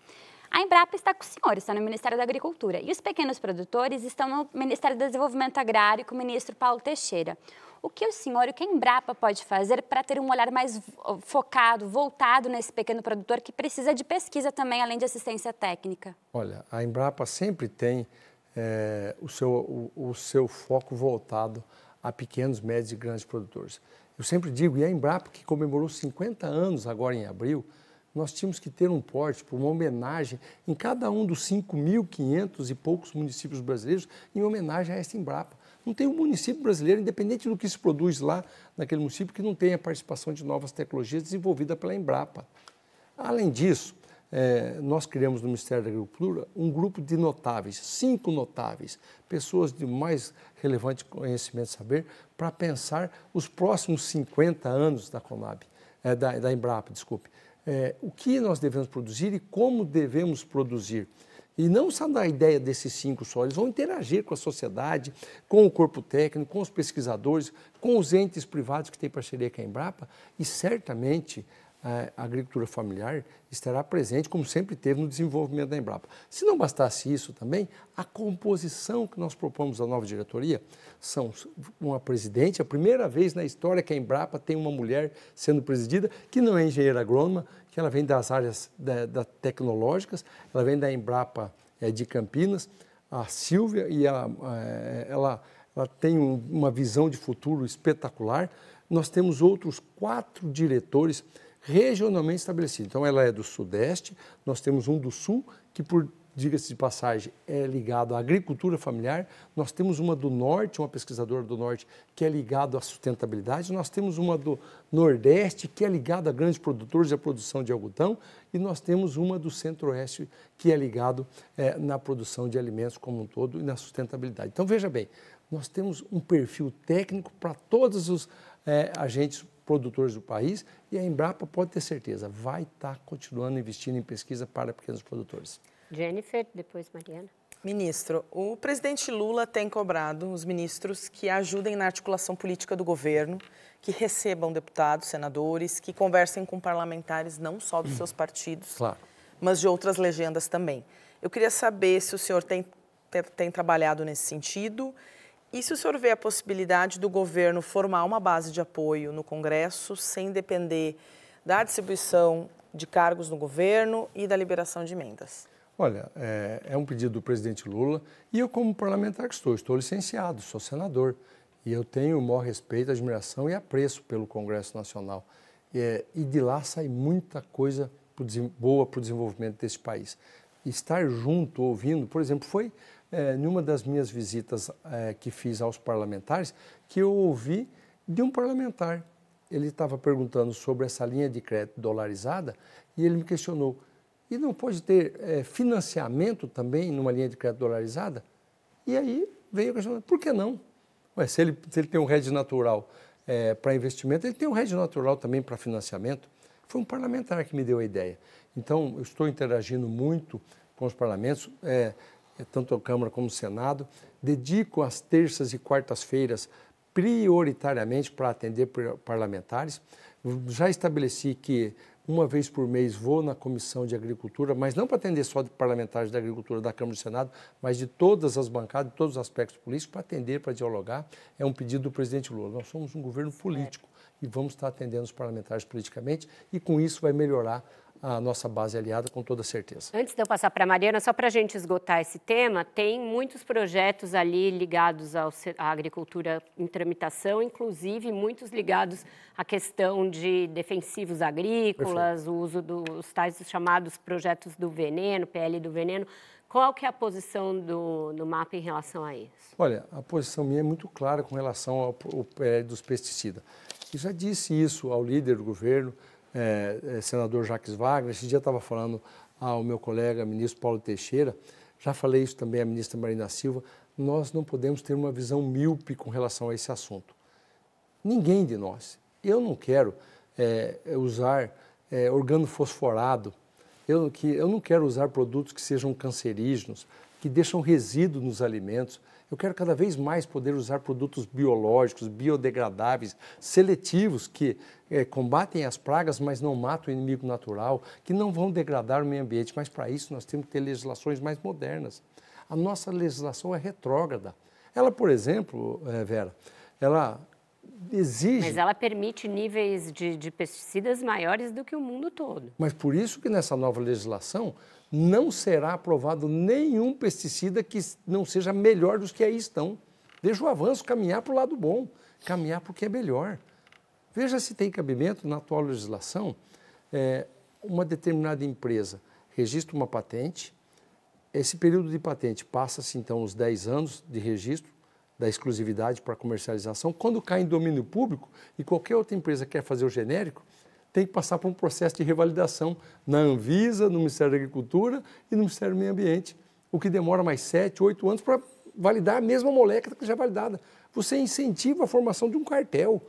Speaker 7: A Embrapa está com o senhor, está no Ministério da Agricultura. E os pequenos produtores estão no Ministério do Desenvolvimento Agrário com o ministro Paulo Teixeira. O que o senhor e o que a Embrapa pode fazer para ter um olhar mais focado, voltado nesse pequeno produtor que precisa de pesquisa também, além de assistência técnica?
Speaker 3: Olha, a Embrapa sempre tem é, o, seu, o, o seu foco voltado a pequenos, médios e grandes produtores. Eu sempre digo, e a Embrapa, que comemorou 50 anos agora em abril, nós tínhamos que ter um porte, uma homenagem em cada um dos 5.500 e poucos municípios brasileiros, em homenagem a esta Embrapa. Não tem um município brasileiro, independente do que se produz lá naquele município, que não tenha participação de novas tecnologias desenvolvida pela Embrapa. Além disso, é, nós criamos no Ministério da Agricultura um grupo de notáveis, cinco notáveis, pessoas de mais relevante conhecimento e saber, para pensar os próximos 50 anos da Conab, é, da, da Embrapa, desculpe é, o que nós devemos produzir e como devemos produzir. E não só da ideia desses cinco só, eles vão interagir com a sociedade, com o corpo técnico, com os pesquisadores, com os entes privados que têm parceria com a Embrapa e certamente a agricultura familiar estará presente, como sempre teve no desenvolvimento da Embrapa. Se não bastasse isso também, a composição que nós propomos à nova diretoria são uma presidente, a primeira vez na história que a Embrapa tem uma mulher sendo presidida, que não é engenheira agrônoma, que ela vem das áreas da, da tecnológicas, ela vem da Embrapa é, de Campinas, a Silvia, e ela, é, ela, ela tem um, uma visão de futuro espetacular. Nós temos outros quatro diretores regionalmente estabelecida. Então, ela é do Sudeste, nós temos um do Sul, que, por diga-se de passagem, é ligado à agricultura familiar. Nós temos uma do Norte, uma pesquisadora do Norte, que é ligada à sustentabilidade. Nós temos uma do Nordeste, que é ligada a grandes produtores e à produção de algodão. E nós temos uma do Centro-Oeste, que é ligado é, na produção de alimentos como um todo e na sustentabilidade. Então, veja bem, nós temos um perfil técnico para todos os é, agentes produtores do país e a Embrapa pode ter certeza, vai estar tá continuando investindo em pesquisa para pequenos produtores.
Speaker 1: Jennifer, depois Mariana.
Speaker 4: Ministro, o presidente Lula tem cobrado os ministros que ajudem na articulação política do governo, que recebam deputados, senadores, que conversem com parlamentares não só dos seus partidos,
Speaker 3: claro.
Speaker 4: mas de outras legendas também. Eu queria saber se o senhor tem, tem trabalhado nesse sentido e se o senhor vê a possibilidade do governo formar uma base de apoio no Congresso sem depender da distribuição de cargos no governo e da liberação de emendas?
Speaker 3: Olha, é, é um pedido do presidente Lula e eu, como parlamentar que estou, estou licenciado, sou senador e eu tenho o maior respeito, admiração e apreço pelo Congresso Nacional. É, e de lá sai muita coisa boa para o desenvolvimento desse país. Estar junto, ouvindo, por exemplo, foi é, numa das minhas visitas é, que fiz aos parlamentares que eu ouvi de um parlamentar. Ele estava perguntando sobre essa linha de crédito dolarizada e ele me questionou: e não pode ter é, financiamento também numa linha de crédito dolarizada? E aí veio a questão: por que não? Ué, se, ele, se ele tem um hedge natural é, para investimento, ele tem um hedge natural também para financiamento. Foi um parlamentar que me deu a ideia. Então, eu estou interagindo muito com os parlamentos, é tanto a Câmara como o Senado. Dedico as terças e quartas-feiras prioritariamente para atender parlamentares. Já estabeleci que uma vez por mês vou na Comissão de Agricultura, mas não para atender só de parlamentares da Agricultura da Câmara e do Senado, mas de todas as bancadas, de todos os aspectos políticos, para atender, para dialogar. É um pedido do presidente Lula. Nós somos um governo político e vamos estar atendendo os parlamentares politicamente e com isso vai melhorar a nossa base aliada com toda certeza.
Speaker 1: Antes de eu passar para a Mariana, só para a gente esgotar esse tema, tem muitos projetos ali ligados ao, à agricultura em tramitação, inclusive muitos ligados à questão de defensivos agrícolas, Perfeito. o uso dos tais chamados projetos do veneno, PL do veneno. Qual que é a posição do, do MAP em relação a isso?
Speaker 3: Olha, a posição minha é muito clara com relação ao, ao PL dos pesticidas. Eu já disse isso ao líder do governo, é, é, senador Jacques Wagner, esse dia estava falando ao meu colega, ministro Paulo Teixeira, já falei isso também à ministra Marina Silva, nós não podemos ter uma visão míope com relação a esse assunto. Ninguém de nós. Eu não quero é, usar é, organofosforado, eu, que, eu não quero usar produtos que sejam cancerígenos, que deixam resíduo nos alimentos. Eu quero cada vez mais poder usar produtos biológicos, biodegradáveis, seletivos, que é, combatem as pragas, mas não matam o inimigo natural, que não vão degradar o meio ambiente. Mas para isso nós temos que ter legislações mais modernas. A nossa legislação é retrógrada. Ela, por exemplo, é, Vera, ela exige.
Speaker 1: Mas ela permite níveis de, de, pesticidas maiores do que o mundo todo.
Speaker 3: Mas por isso que nessa nova legislação não será aprovado nenhum pesticida que não seja melhor dos que aí estão. Veja o avanço, caminhar para o lado bom, caminhar para o que é melhor. Veja se tem cabimento na atual legislação é, uma determinada empresa registra uma patente, esse período de patente passa-se então os 10 anos de registro da exclusividade para comercialização. Quando cai em domínio público e qualquer outra empresa quer fazer o genérico, tem que passar por um processo de revalidação na Anvisa, no Ministério da Agricultura e no Ministério do Meio Ambiente, o que demora mais 7, 8 anos para validar a mesma molécula que já é validada. Você incentiva a formação de um cartel,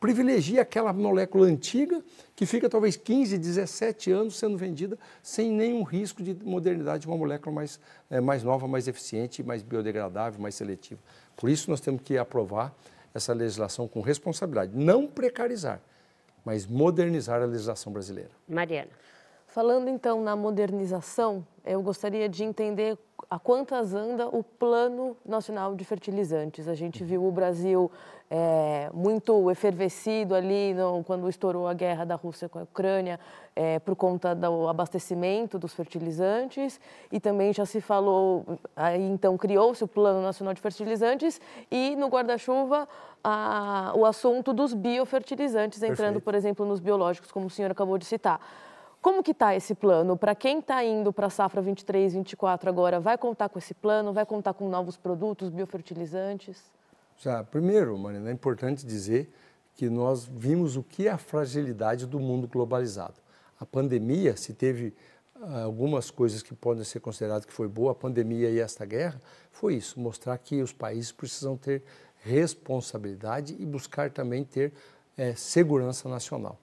Speaker 3: privilegia aquela molécula antiga que fica talvez 15, 17 anos sendo vendida sem nenhum risco de modernidade de uma molécula mais, é, mais nova, mais eficiente, mais biodegradável, mais seletiva. Por isso nós temos que aprovar essa legislação com responsabilidade, não precarizar, mas modernizar a legislação brasileira.
Speaker 1: Mariana.
Speaker 6: Falando então na modernização, eu gostaria de entender a quantas anda o Plano Nacional de Fertilizantes. A gente viu o Brasil é, muito efervescido ali no, quando estourou a guerra da Rússia com a Ucrânia, é, por conta do abastecimento dos fertilizantes, e também já se falou, aí então criou-se o Plano Nacional de Fertilizantes, e no guarda-chuva o assunto dos biofertilizantes, entrando, Perfeito. por exemplo, nos biológicos, como o senhor acabou de citar. Como que está esse plano? Para quem está indo para a safra 23, 24 agora, vai contar com esse plano? Vai contar com novos produtos, biofertilizantes?
Speaker 3: Já, primeiro, Marina, é importante dizer que nós vimos o que é a fragilidade do mundo globalizado. A pandemia, se teve ah, algumas coisas que podem ser consideradas que foi boa, a pandemia e esta guerra, foi isso, mostrar que os países precisam ter responsabilidade e buscar também ter é, segurança nacional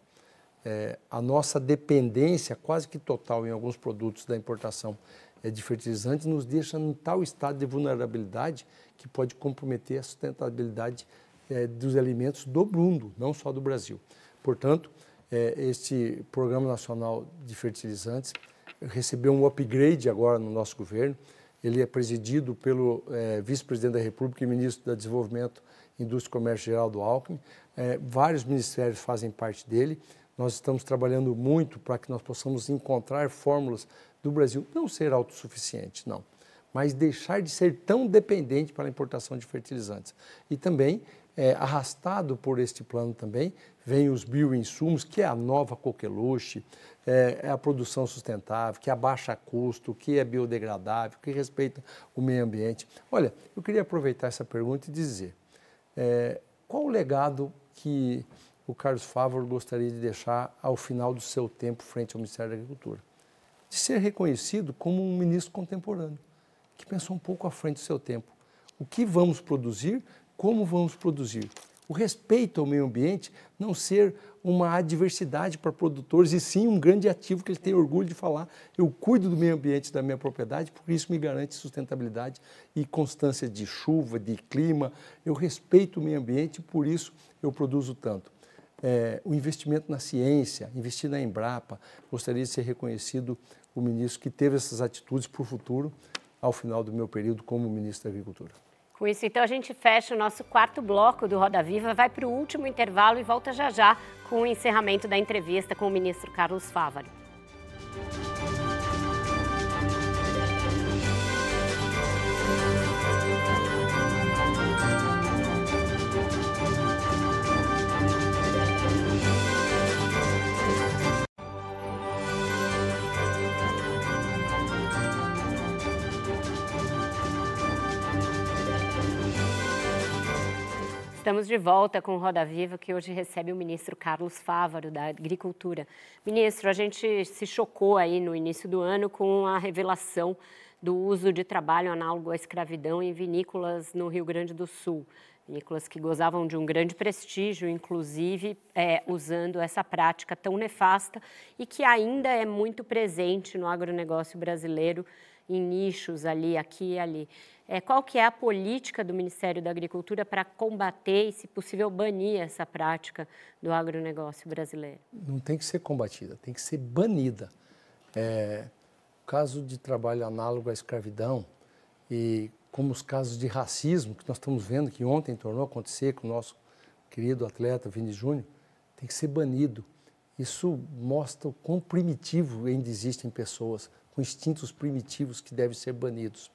Speaker 3: é, a nossa dependência quase que total em alguns produtos da importação é, de fertilizantes nos deixa em tal estado de vulnerabilidade que pode comprometer a sustentabilidade é, dos alimentos do mundo, não só do Brasil. Portanto, é, este Programa Nacional de Fertilizantes recebeu um upgrade agora no nosso governo. Ele é presidido pelo é, vice-presidente da República e ministro do Desenvolvimento, Indústria e Comércio Geraldo Alckmin. É, vários ministérios fazem parte dele Nós estamos trabalhando muito para que nós possamos encontrar fórmulas do Brasil não ser autossuficiente, não, mas deixar de ser tão dependente para a importação de fertilizantes. E também, é, arrastado por este plano também, vem os bioinsumos, que é a nova coqueluche, é, é, a produção sustentável, que abaixa custo, que é biodegradável, que respeita o meio ambiente. Olha, eu queria aproveitar essa pergunta e dizer, é, qual o legado que o Carlos Favor gostaria de deixar ao final do seu tempo frente ao Ministério da Agricultura? De ser reconhecido como um ministro contemporâneo, que pensou um pouco à frente do seu tempo. O que vamos produzir, como vamos produzir, o respeito ao meio ambiente não ser uma adversidade para produtores e sim um grande ativo que ele tem orgulho de falar. Eu cuido do meio ambiente da minha propriedade, porque isso me garante sustentabilidade e constância de chuva, de clima. Eu respeito o meio ambiente por isso eu produzo tanto. É, o investimento na ciência, investir na Embrapa, gostaria de ser reconhecido o ministro que teve essas atitudes para o futuro ao final do meu período como ministro da Agricultura.
Speaker 1: Com isso, então, a gente fecha o nosso quarto bloco do Roda Viva, vai para o último intervalo e volta já já com o encerramento da entrevista com o ministro Carlos Fávaro. Estamos de volta com Roda Viva, que hoje recebe o ministro Carlos Fávaro, da Agricultura. Ministro, a gente se chocou aí no início do ano com a revelação do uso de trabalho análogo à escravidão em vinícolas no Rio Grande do Sul. Vinícolas que gozavam de um grande prestígio, inclusive é, usando essa prática tão nefasta e que ainda é muito presente no agronegócio brasileiro, em nichos ali, aqui e ali. É, qual que é a política do Ministério da Agricultura para combater e, se possível, banir essa prática do agronegócio brasileiro?
Speaker 3: Não tem que ser combatida, tem que ser banida. É, caso de trabalho análogo à escravidão e como os casos de racismo que nós estamos vendo que ontem tornou a acontecer com o nosso querido atleta Vini Júnior, tem que ser banido. Isso mostra o quão primitivo ainda existem pessoas com instintos primitivos que devem ser banidos.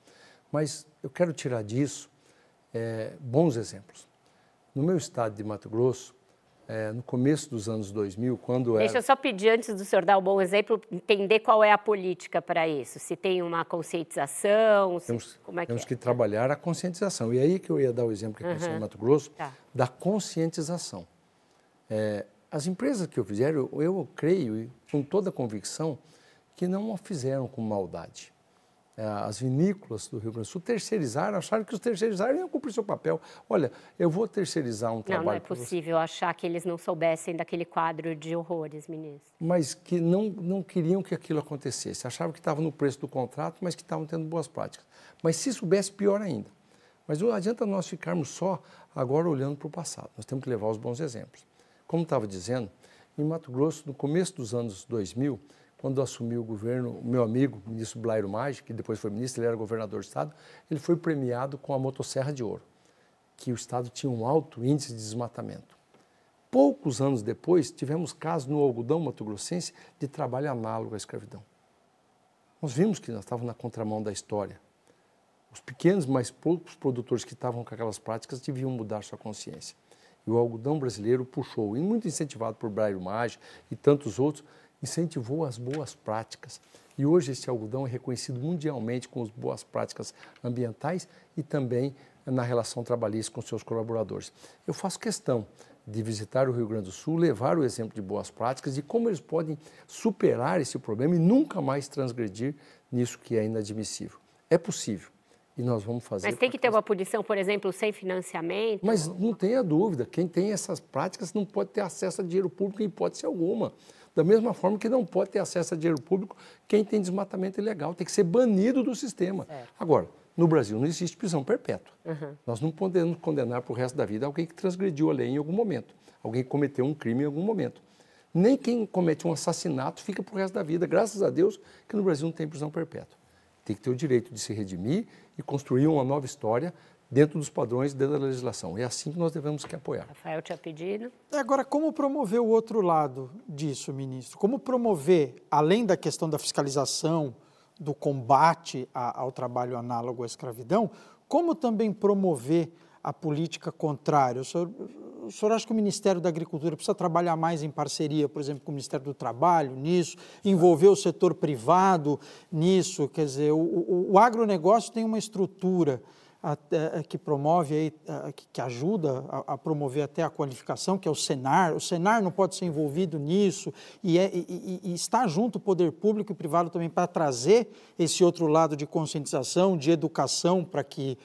Speaker 3: Mas eu quero tirar disso é, bons exemplos. No meu estado de Mato Grosso, é, no começo dos anos 2000, quando
Speaker 1: Deixa
Speaker 3: era...
Speaker 1: eu só pedir, antes do senhor dar um bom exemplo, entender qual é a política para isso. Se tem uma conscientização,
Speaker 3: temos,
Speaker 1: como é que
Speaker 3: Temos
Speaker 1: é?
Speaker 3: que trabalhar a conscientização. E aí que eu ia dar o exemplo que aconteceu uhum. em Mato Grosso,
Speaker 1: tá.
Speaker 3: da conscientização. É, as empresas que eu fizeram, eu, eu creio, com toda convicção, que não a fizeram com maldade. É, as vinícolas do Rio Grande do Sul terceirizaram, acharam que os terceirizaram iam cumprir seu papel. Olha, eu vou terceirizar um trabalho.
Speaker 1: Não, não é possível achar que eles não soubessem daquele quadro de horrores, ministro.
Speaker 3: Mas que não, não queriam que aquilo acontecesse. Achavam que estava no preço do contrato, mas que estavam tendo boas práticas. Mas se soubesse, pior ainda. Mas não adianta nós ficarmos só agora olhando para o passado. Nós temos que levar os bons exemplos. Como estava dizendo, em Mato Grosso, no começo dos anos 2000, quando assumiu o governo, o meu amigo, o ministro Blairo Maggi, que depois foi ministro, ele era governador do estado, ele foi premiado com a motosserra de ouro, que o estado tinha um alto índice de desmatamento. Poucos anos depois, tivemos casos no algodão mato-grossense de trabalho análogo à escravidão. Nós vimos que nós estávamos na contramão da história. Os pequenos, mas poucos produtores que estavam com aquelas práticas deviam mudar sua consciência. E o algodão brasileiro puxou, e muito incentivado por Blairo Maggi e tantos outros, incentivou as boas práticas. E hoje este algodão é reconhecido mundialmente com as boas práticas ambientais e também na relação trabalhista com seus colaboradores. Eu faço questão de visitar o Rio Grande do Sul, levar o exemplo de boas práticas e como eles podem superar esse problema e nunca mais transgredir nisso que é inadmissível. É possível e nós vamos fazer.
Speaker 1: Mas tem que ter uma punição, por exemplo, sem financiamento?
Speaker 3: Mas não tenha dúvida, quem tem essas práticas não pode ter acesso a dinheiro público em hipótese alguma. Da mesma forma que não pode ter acesso a dinheiro público quem tem desmatamento ilegal, tem que ser banido do sistema. Agora, no Brasil não existe prisão perpétua. Uhum. Nós não podemos condenar para o resto da vida alguém que transgrediu a lei em algum momento, alguém que cometeu um crime em algum momento. Nem quem comete um assassinato fica para o resto da vida. Graças a Deus que no Brasil não tem prisão perpétua. Tem que ter o direito de se redimir e construir uma nova história dentro dos padrões dentro da legislação. É assim que nós devemos que apoiar.
Speaker 1: Rafael tinha pedido.
Speaker 8: Agora, como promover o outro lado disso, ministro? Como promover, além da questão da fiscalização, do combate a, ao trabalho análogo à escravidão, como também promover a política contrária? O senhor, o senhor acha que o Ministério da Agricultura precisa trabalhar mais em parceria, por exemplo, com o Ministério do Trabalho nisso, envolver o setor privado nisso? Quer dizer, o, o, o agronegócio tem uma estrutura é, que promove, aí, que ajuda a, promover até a qualificação, que é o Senar. O Senar não pode ser envolvido nisso e, é, e, e está junto o poder público e privado também para trazer esse outro lado de conscientização, de educação, para que,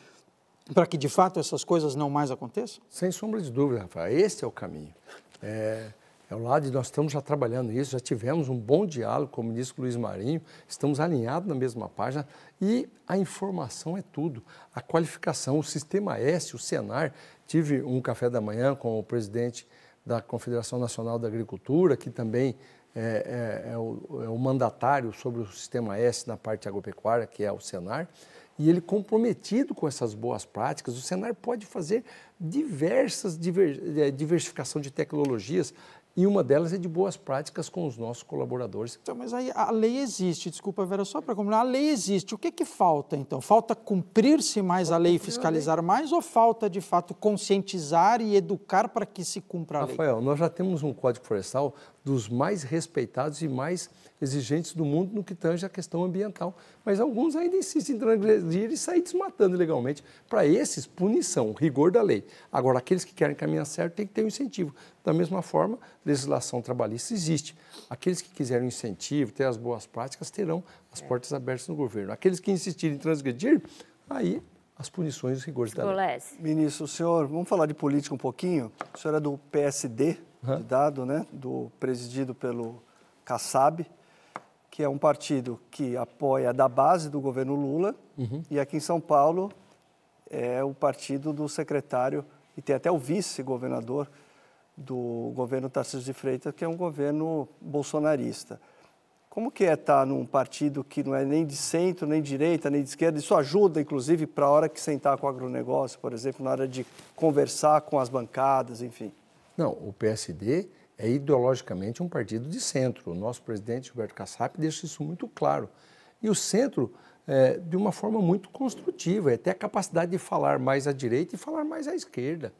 Speaker 8: para que de fato essas coisas não mais aconteçam?
Speaker 3: Sem sombra de dúvida, Rafael. Esse é o caminho. É, é o lado e nós estamos já trabalhando isso, já tivemos um bom diálogo com o ministro Luiz Marinho, estamos alinhados na mesma página e a informação é tudo. A qualificação, o Sistema S, o Senar, tive um café da manhã com o presidente da Confederação Nacional da Agricultura, que também é, é, é, o, é o mandatário sobre o Sistema S na parte agropecuária, que é o Senar, e ele comprometido com essas boas práticas, o Senar pode fazer diversas diver, é, diversificação de tecnologias e uma delas é de boas práticas com os nossos colaboradores.
Speaker 8: Então, mas aí a lei existe, desculpa, Vera, só para combinar, a lei existe. O que, que falta, então? Falta cumprir-se mais a lei e fiscalizar mais ou falta, de fato, conscientizar e educar para que se cumpra a
Speaker 3: lei? Rafael, nós já temos um Código Florestal dos mais respeitados e mais exigentes do mundo no que tange a questão ambiental. Mas alguns ainda insistem em transgredir e sair desmatando ilegalmente. Para esses, punição, rigor da lei. Agora, aqueles que querem caminhar certo têm que ter um incentivo. Da mesma forma, legislação trabalhista existe. Aqueles que quiserem um incentivo, ter as boas práticas, terão as portas abertas no governo. Aqueles que insistirem em transgredir, aí as punições e os rigores da lei.
Speaker 5: Ministro, o senhor, vamos falar de política um pouquinho? O senhor é do PSD, uhum. de dado, né? Do presidido pelo Kassab que é um partido que apoia da base do governo Lula, uhum. e aqui em São Paulo é o partido do secretário, e tem até o vice-governador do governo Tarcísio de Freitas, que é um governo bolsonarista. Como que é estar num partido que não é nem de centro, nem de direita, nem de esquerda? Isso ajuda, inclusive, para a hora que sentar com o agronegócio, por exemplo, na hora de conversar com as bancadas, enfim.
Speaker 3: Não, o PSD é ideologicamente um partido de centro. O nosso presidente Gilberto Kassab deixa isso muito claro. E o centro, é, de uma forma muito construtiva, é ter a capacidade de falar mais à direita e falar mais à esquerda.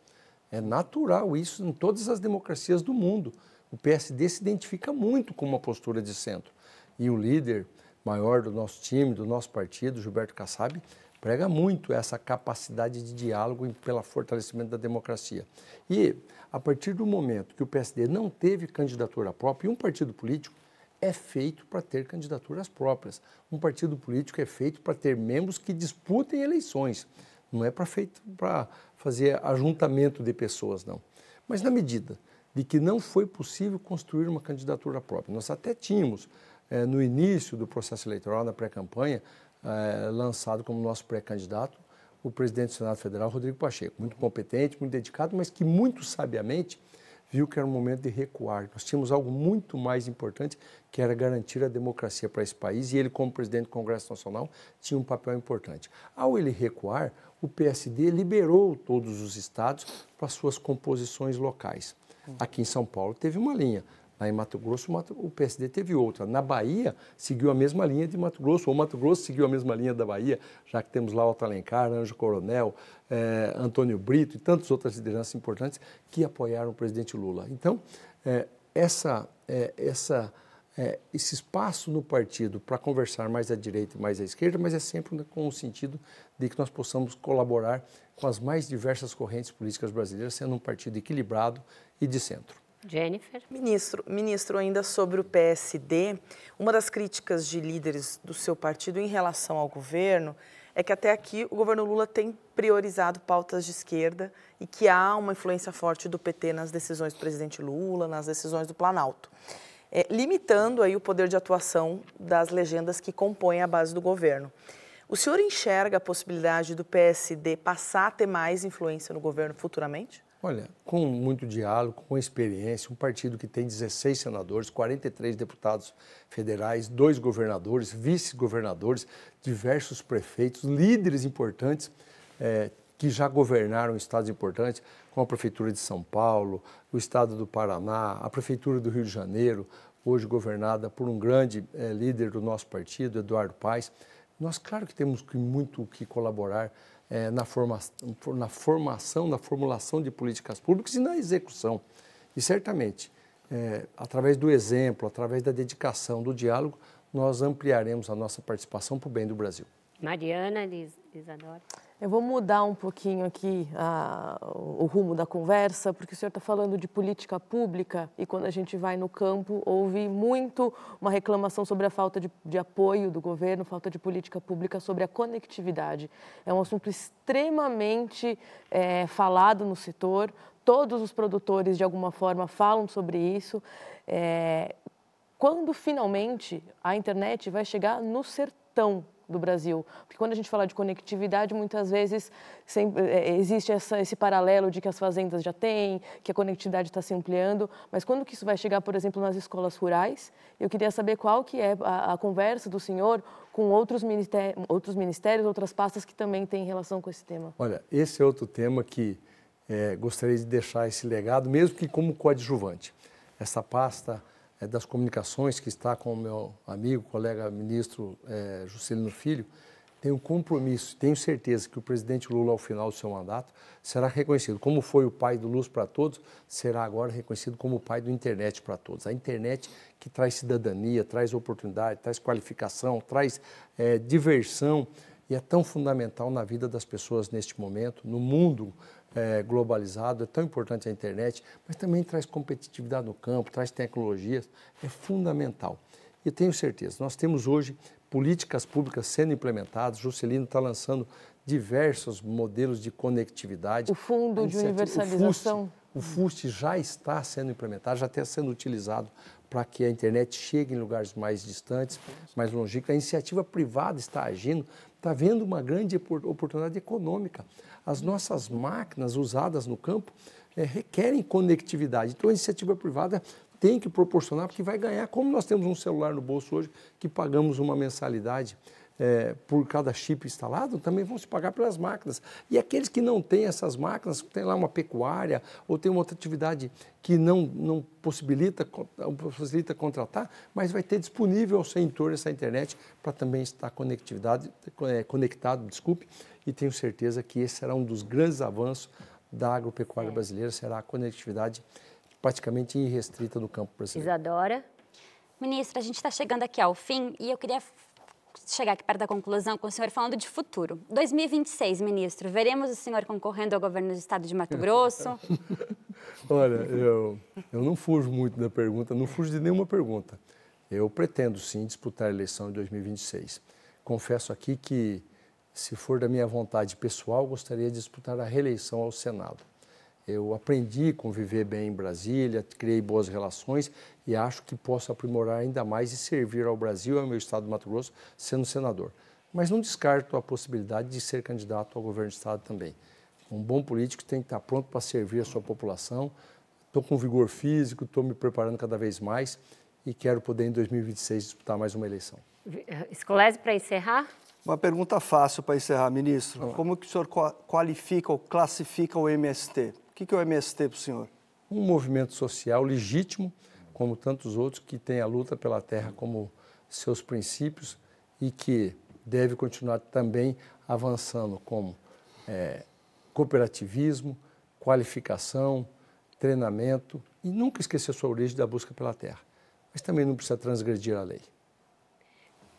Speaker 3: É natural isso em todas as democracias do mundo. O PSD se identifica muito com uma postura de centro. E o líder maior do nosso time, do nosso partido, Gilberto Kassab, prega muito essa capacidade de diálogo pelo fortalecimento da democracia. E a partir do momento que o PSD não teve candidatura própria, e um partido político é feito para ter candidaturas próprias. Um partido político é feito para ter membros que disputem eleições. Não é para feito para fazer ajuntamento de pessoas, não. Mas na medida de que não foi possível construir uma candidatura própria, nós até tínhamos é, no início do processo eleitoral, na pré-campanha, é, lançado como nosso pré-candidato o presidente do Senado Federal, Rodrigo Pacheco. Muito competente, muito dedicado, mas que muito sabiamente viu que era um momento de recuar. Nós tínhamos algo muito mais importante, que era garantir a democracia para esse país, e ele, como presidente do Congresso Nacional, tinha um papel importante. Ao ele recuar, o PSD liberou todos os estados para suas composições locais. Aqui em São Paulo teve uma linha. Lá em Mato Grosso, o PSD teve outra. Na Bahia, seguiu a mesma linha de Mato Grosso, ou Mato Grosso seguiu a mesma linha da Bahia, já que temos lá o Alencar, Anjo Coronel, eh, Antônio Brito e tantas outras lideranças importantes que apoiaram o presidente Lula. Então, eh, essa, eh, essa, esse espaço no partido para conversar mais à direita e mais à esquerda, mas é sempre com o sentido de que nós possamos colaborar com as mais diversas correntes políticas brasileiras, sendo um partido equilibrado e de centro.
Speaker 1: Jennifer.
Speaker 4: Ministro, ministro, ainda sobre o PSD, uma das críticas de líderes do seu partido em relação ao governo é que até aqui o governo Lula tem priorizado pautas de esquerda e que há uma influência forte do PT nas decisões do presidente Lula, nas decisões do Planalto, é, limitando aí o poder de atuação das legendas que compõem a base do governo. O senhor enxerga a possibilidade do PSD passar a ter mais influência no governo futuramente?
Speaker 3: Olha, com muito diálogo, com experiência, um partido que tem 16 senadores, 43 deputados federais, dois governadores, vice-governadores, diversos prefeitos, líderes importantes, é, que já governaram estados importantes, como a Prefeitura de São Paulo, o Estado do Paraná, a Prefeitura do Rio de Janeiro, hoje governada por um grande é, líder do nosso partido, Eduardo Paes. Nós, claro que temos que, muito que colaborar é, na, forma, na formação, na formulação de políticas públicas e na execução. E certamente, é, através do exemplo, através da dedicação, do diálogo, nós ampliaremos a nossa participação para o bem do Brasil.
Speaker 1: Mariana, Isadora.
Speaker 6: Eu vou mudar um pouquinho aqui a, o rumo da conversa, porque o senhor está falando de política pública e quando a gente vai no campo, ouve muito uma reclamação sobre a falta de, de apoio do governo, falta de política pública sobre a conectividade. É um assunto extremamente é, falado no setor, todos os produtores, de alguma forma, falam sobre isso. É, quando finalmente a internet vai chegar no sertão do Brasil. Porque quando a gente fala de conectividade, muitas vezes sempre, é, existe essa, esse paralelo de que as fazendas já têm, que a conectividade está se ampliando, mas quando que isso vai chegar, por exemplo, nas escolas rurais? Eu queria saber qual que é a, a conversa do senhor com outros ministérios, outros ministérios, outras pastas que também têm relação com esse tema.
Speaker 3: Olha, esse é outro tema que é, gostaria de deixar esse legado, mesmo que como coadjuvante. Essa pasta é, das Comunicações, que está com o meu amigo, colega ministro é, Juscelino Filho, tenho compromisso, tenho certeza que o presidente Lula, ao final do seu mandato, será reconhecido. Como foi o pai do Luz para Todos, será agora reconhecido como o pai do Internet para Todos. A internet que traz cidadania, traz oportunidade, traz qualificação, traz é, diversão e é tão fundamental na vida das pessoas neste momento, no mundo é, globalizado, é tão importante a internet, mas também traz competitividade no campo, traz tecnologias, é fundamental. E tenho certeza, nós temos hoje políticas públicas sendo implementadas, Juscelino está lançando diversos modelos de conectividade.
Speaker 6: O fundo de universalização.
Speaker 3: O FUST, já está sendo implementado, já está sendo utilizado para que a internet chegue em lugares mais distantes, mais longínquos. A iniciativa privada está agindo, está vendo uma grande oportunidade econômica as nossas máquinas usadas no campo é, requerem conectividade. Então, a iniciativa privada tem que proporcionar, porque vai ganhar. Como nós temos um celular no bolso hoje, que pagamos uma mensalidade é, por cada chip instalado, também vão se pagar pelas máquinas. E aqueles que não têm essas máquinas, tem lá uma pecuária ou tem uma outra atividade que não, não possibilita, possibilita contratar, mas vai ter disponível ao seu entorno essa internet para também estar conectividade, é, conectado, desculpe, e tenho certeza que esse será um dos grandes avanços da agropecuária é. brasileira, será a conectividade praticamente irrestrita do campo brasileiro.
Speaker 1: Isadora.
Speaker 7: Ministra, a gente está chegando aqui ao fim e eu queria chegar aqui perto da conclusão com o senhor falando de futuro. 2026, ministro, veremos o senhor concorrendo ao governo do estado de Mato Grosso?
Speaker 3: Olha, eu, eu não fujo muito da pergunta, não fujo de nenhuma pergunta. Eu pretendo sim disputar a eleição em 2026. Confesso aqui que, se for da minha vontade pessoal, gostaria de disputar a reeleição ao Senado. Eu aprendi a conviver bem em Brasília, criei boas relações e acho que posso aprimorar ainda mais e servir ao Brasil e ao meu estado do Mato Grosso sendo senador. Mas não descarto a possibilidade de ser candidato ao governo do estado também. Um bom político tem que estar pronto para servir a sua população. Estou com vigor físico, estou me preparando cada vez mais e quero poder em 2026 disputar mais uma eleição.
Speaker 1: Escolese para encerrar?
Speaker 5: Uma pergunta fácil para encerrar, ministro. Como que o senhor qualifica ou classifica o MST? O que é o MST para o senhor?
Speaker 3: Um movimento social legítimo, como tantos outros, que tem a luta pela terra como seus princípios e que deve continuar também avançando como é, cooperativismo, qualificação, treinamento e nunca esquecer sua origem da busca pela terra. Mas também não precisa transgredir a lei.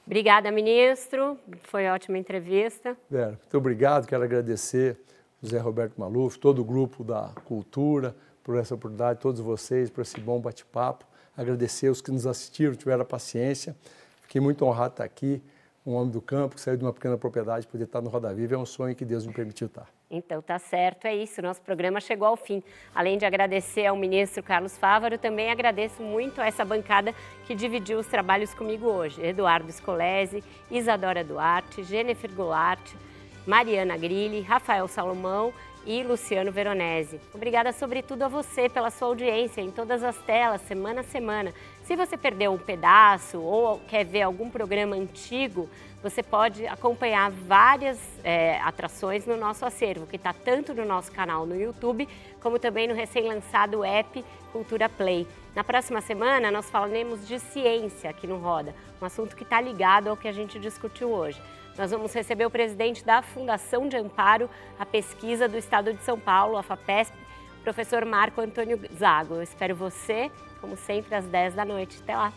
Speaker 1: Obrigada, ministro. Foi ótima entrevista.
Speaker 3: Vera, muito obrigado. Quero agradecer José Roberto Maluf, todo o grupo da Cultura, por essa oportunidade, todos vocês, por esse bom bate-papo. Agradecer os que nos assistiram, tiveram paciência. Fiquei muito honrado de estar aqui, um homem do campo que saiu de uma pequena propriedade, poder estar no Roda Viva é um sonho que Deus me permitiu estar.
Speaker 1: Então tá certo, é isso. Nosso programa chegou ao fim. Além de agradecer ao ministro Carlos Fávaro, também agradeço muito a essa bancada que dividiu os trabalhos comigo hoje. Eduardo Scolese, Isadora Duarte, Jennifer Goulart, Mariana Grilli, Rafael Salomão e Luciano Veronese. Obrigada, sobretudo, a você pela sua audiência em todas as telas, semana a semana. Se você perdeu um pedaço ou quer ver algum programa antigo, você pode acompanhar várias é, atrações no nosso acervo, que está tanto no nosso canal no YouTube, como também no recém-lançado app Cultura Play. Na próxima semana, nós falaremos de ciência aqui no Roda, um assunto que está ligado ao que a gente discutiu hoje. Nós vamos receber o presidente da Fundação de Amparo à Pesquisa do Estado de São Paulo, a FAPESP, professor Marco Antônio Zago. Eu espero você, como sempre, às 10 da noite. Até lá!